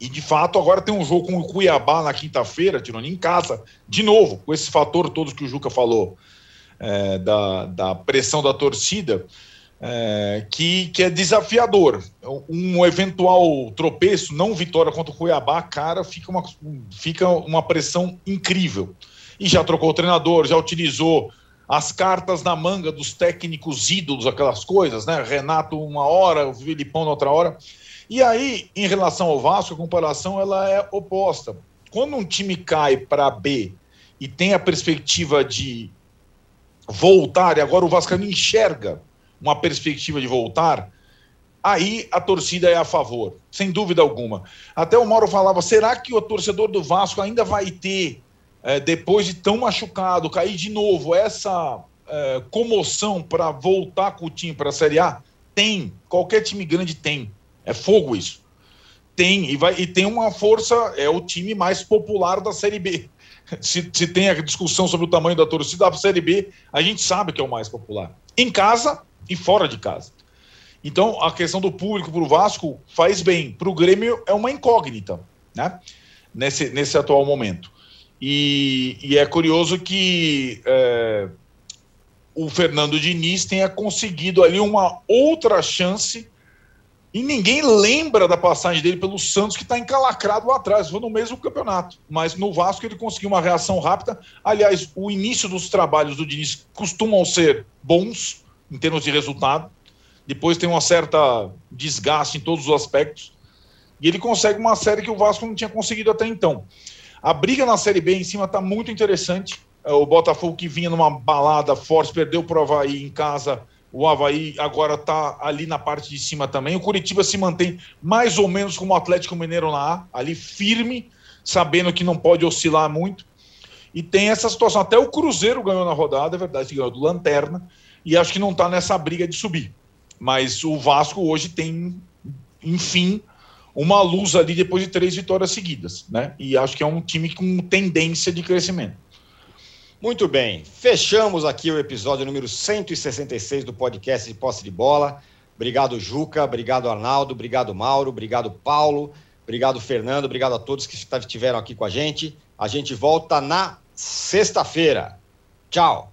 E de fato, agora tem um jogo com o Cuiabá na quinta-feira, tirando em casa, de novo, com esse fator todo que o Juca falou, é, da, da pressão da torcida, é, que, que é desafiador. Um eventual tropeço, não vitória contra o Cuiabá, cara, fica uma, fica uma pressão incrível. E já trocou o treinador, já utilizou as cartas na manga dos técnicos ídolos, aquelas coisas, né? Renato uma hora, o Filipão na outra hora. E aí, em relação ao Vasco, a comparação ela é oposta. Quando um time cai para B e tem a perspectiva de voltar, e agora o Vasco não enxerga uma perspectiva de voltar, aí a torcida é a favor, sem dúvida alguma. Até o Mauro falava: será que o torcedor do Vasco ainda vai ter, é, depois de tão machucado, cair de novo essa é, comoção para voltar com o time para a Série A? Tem, qualquer time grande tem. É fogo isso. Tem, e, vai, e tem uma força, é o time mais popular da Série B. Se, se tem a discussão sobre o tamanho da torcida, a Série B, a gente sabe que é o mais popular. Em casa e fora de casa. Então, a questão do público para o Vasco faz bem. Para o Grêmio é uma incógnita, né? Nesse, nesse atual momento. E, e é curioso que é, o Fernando Diniz tenha conseguido ali uma outra chance e ninguém lembra da passagem dele pelo Santos, que está encalacrado lá atrás, no mesmo campeonato. Mas no Vasco ele conseguiu uma reação rápida. Aliás, o início dos trabalhos do Diniz costumam ser bons em termos de resultado. Depois tem uma certa desgaste em todos os aspectos. E ele consegue uma série que o Vasco não tinha conseguido até então. A briga na Série B em cima está muito interessante. É, o Botafogo que vinha numa balada forte, perdeu para o Havaí em casa o Havaí agora está ali na parte de cima também. O Curitiba se mantém mais ou menos como o Atlético Mineiro na A, ali firme, sabendo que não pode oscilar muito. E tem essa situação. Até o Cruzeiro ganhou na rodada, é verdade, ganhou do Lanterna, e acho que não está nessa briga de subir. Mas o Vasco hoje tem, enfim, uma luz ali depois de três vitórias seguidas, né? E acho que é um time com tendência de crescimento. Muito bem, fechamos aqui o episódio número 166 do podcast de Posse de Bola. Obrigado, Juca, obrigado, Arnaldo, obrigado, Mauro, obrigado, Paulo, obrigado, Fernando, obrigado a todos que estiveram aqui com a gente. A gente volta na sexta-feira. Tchau.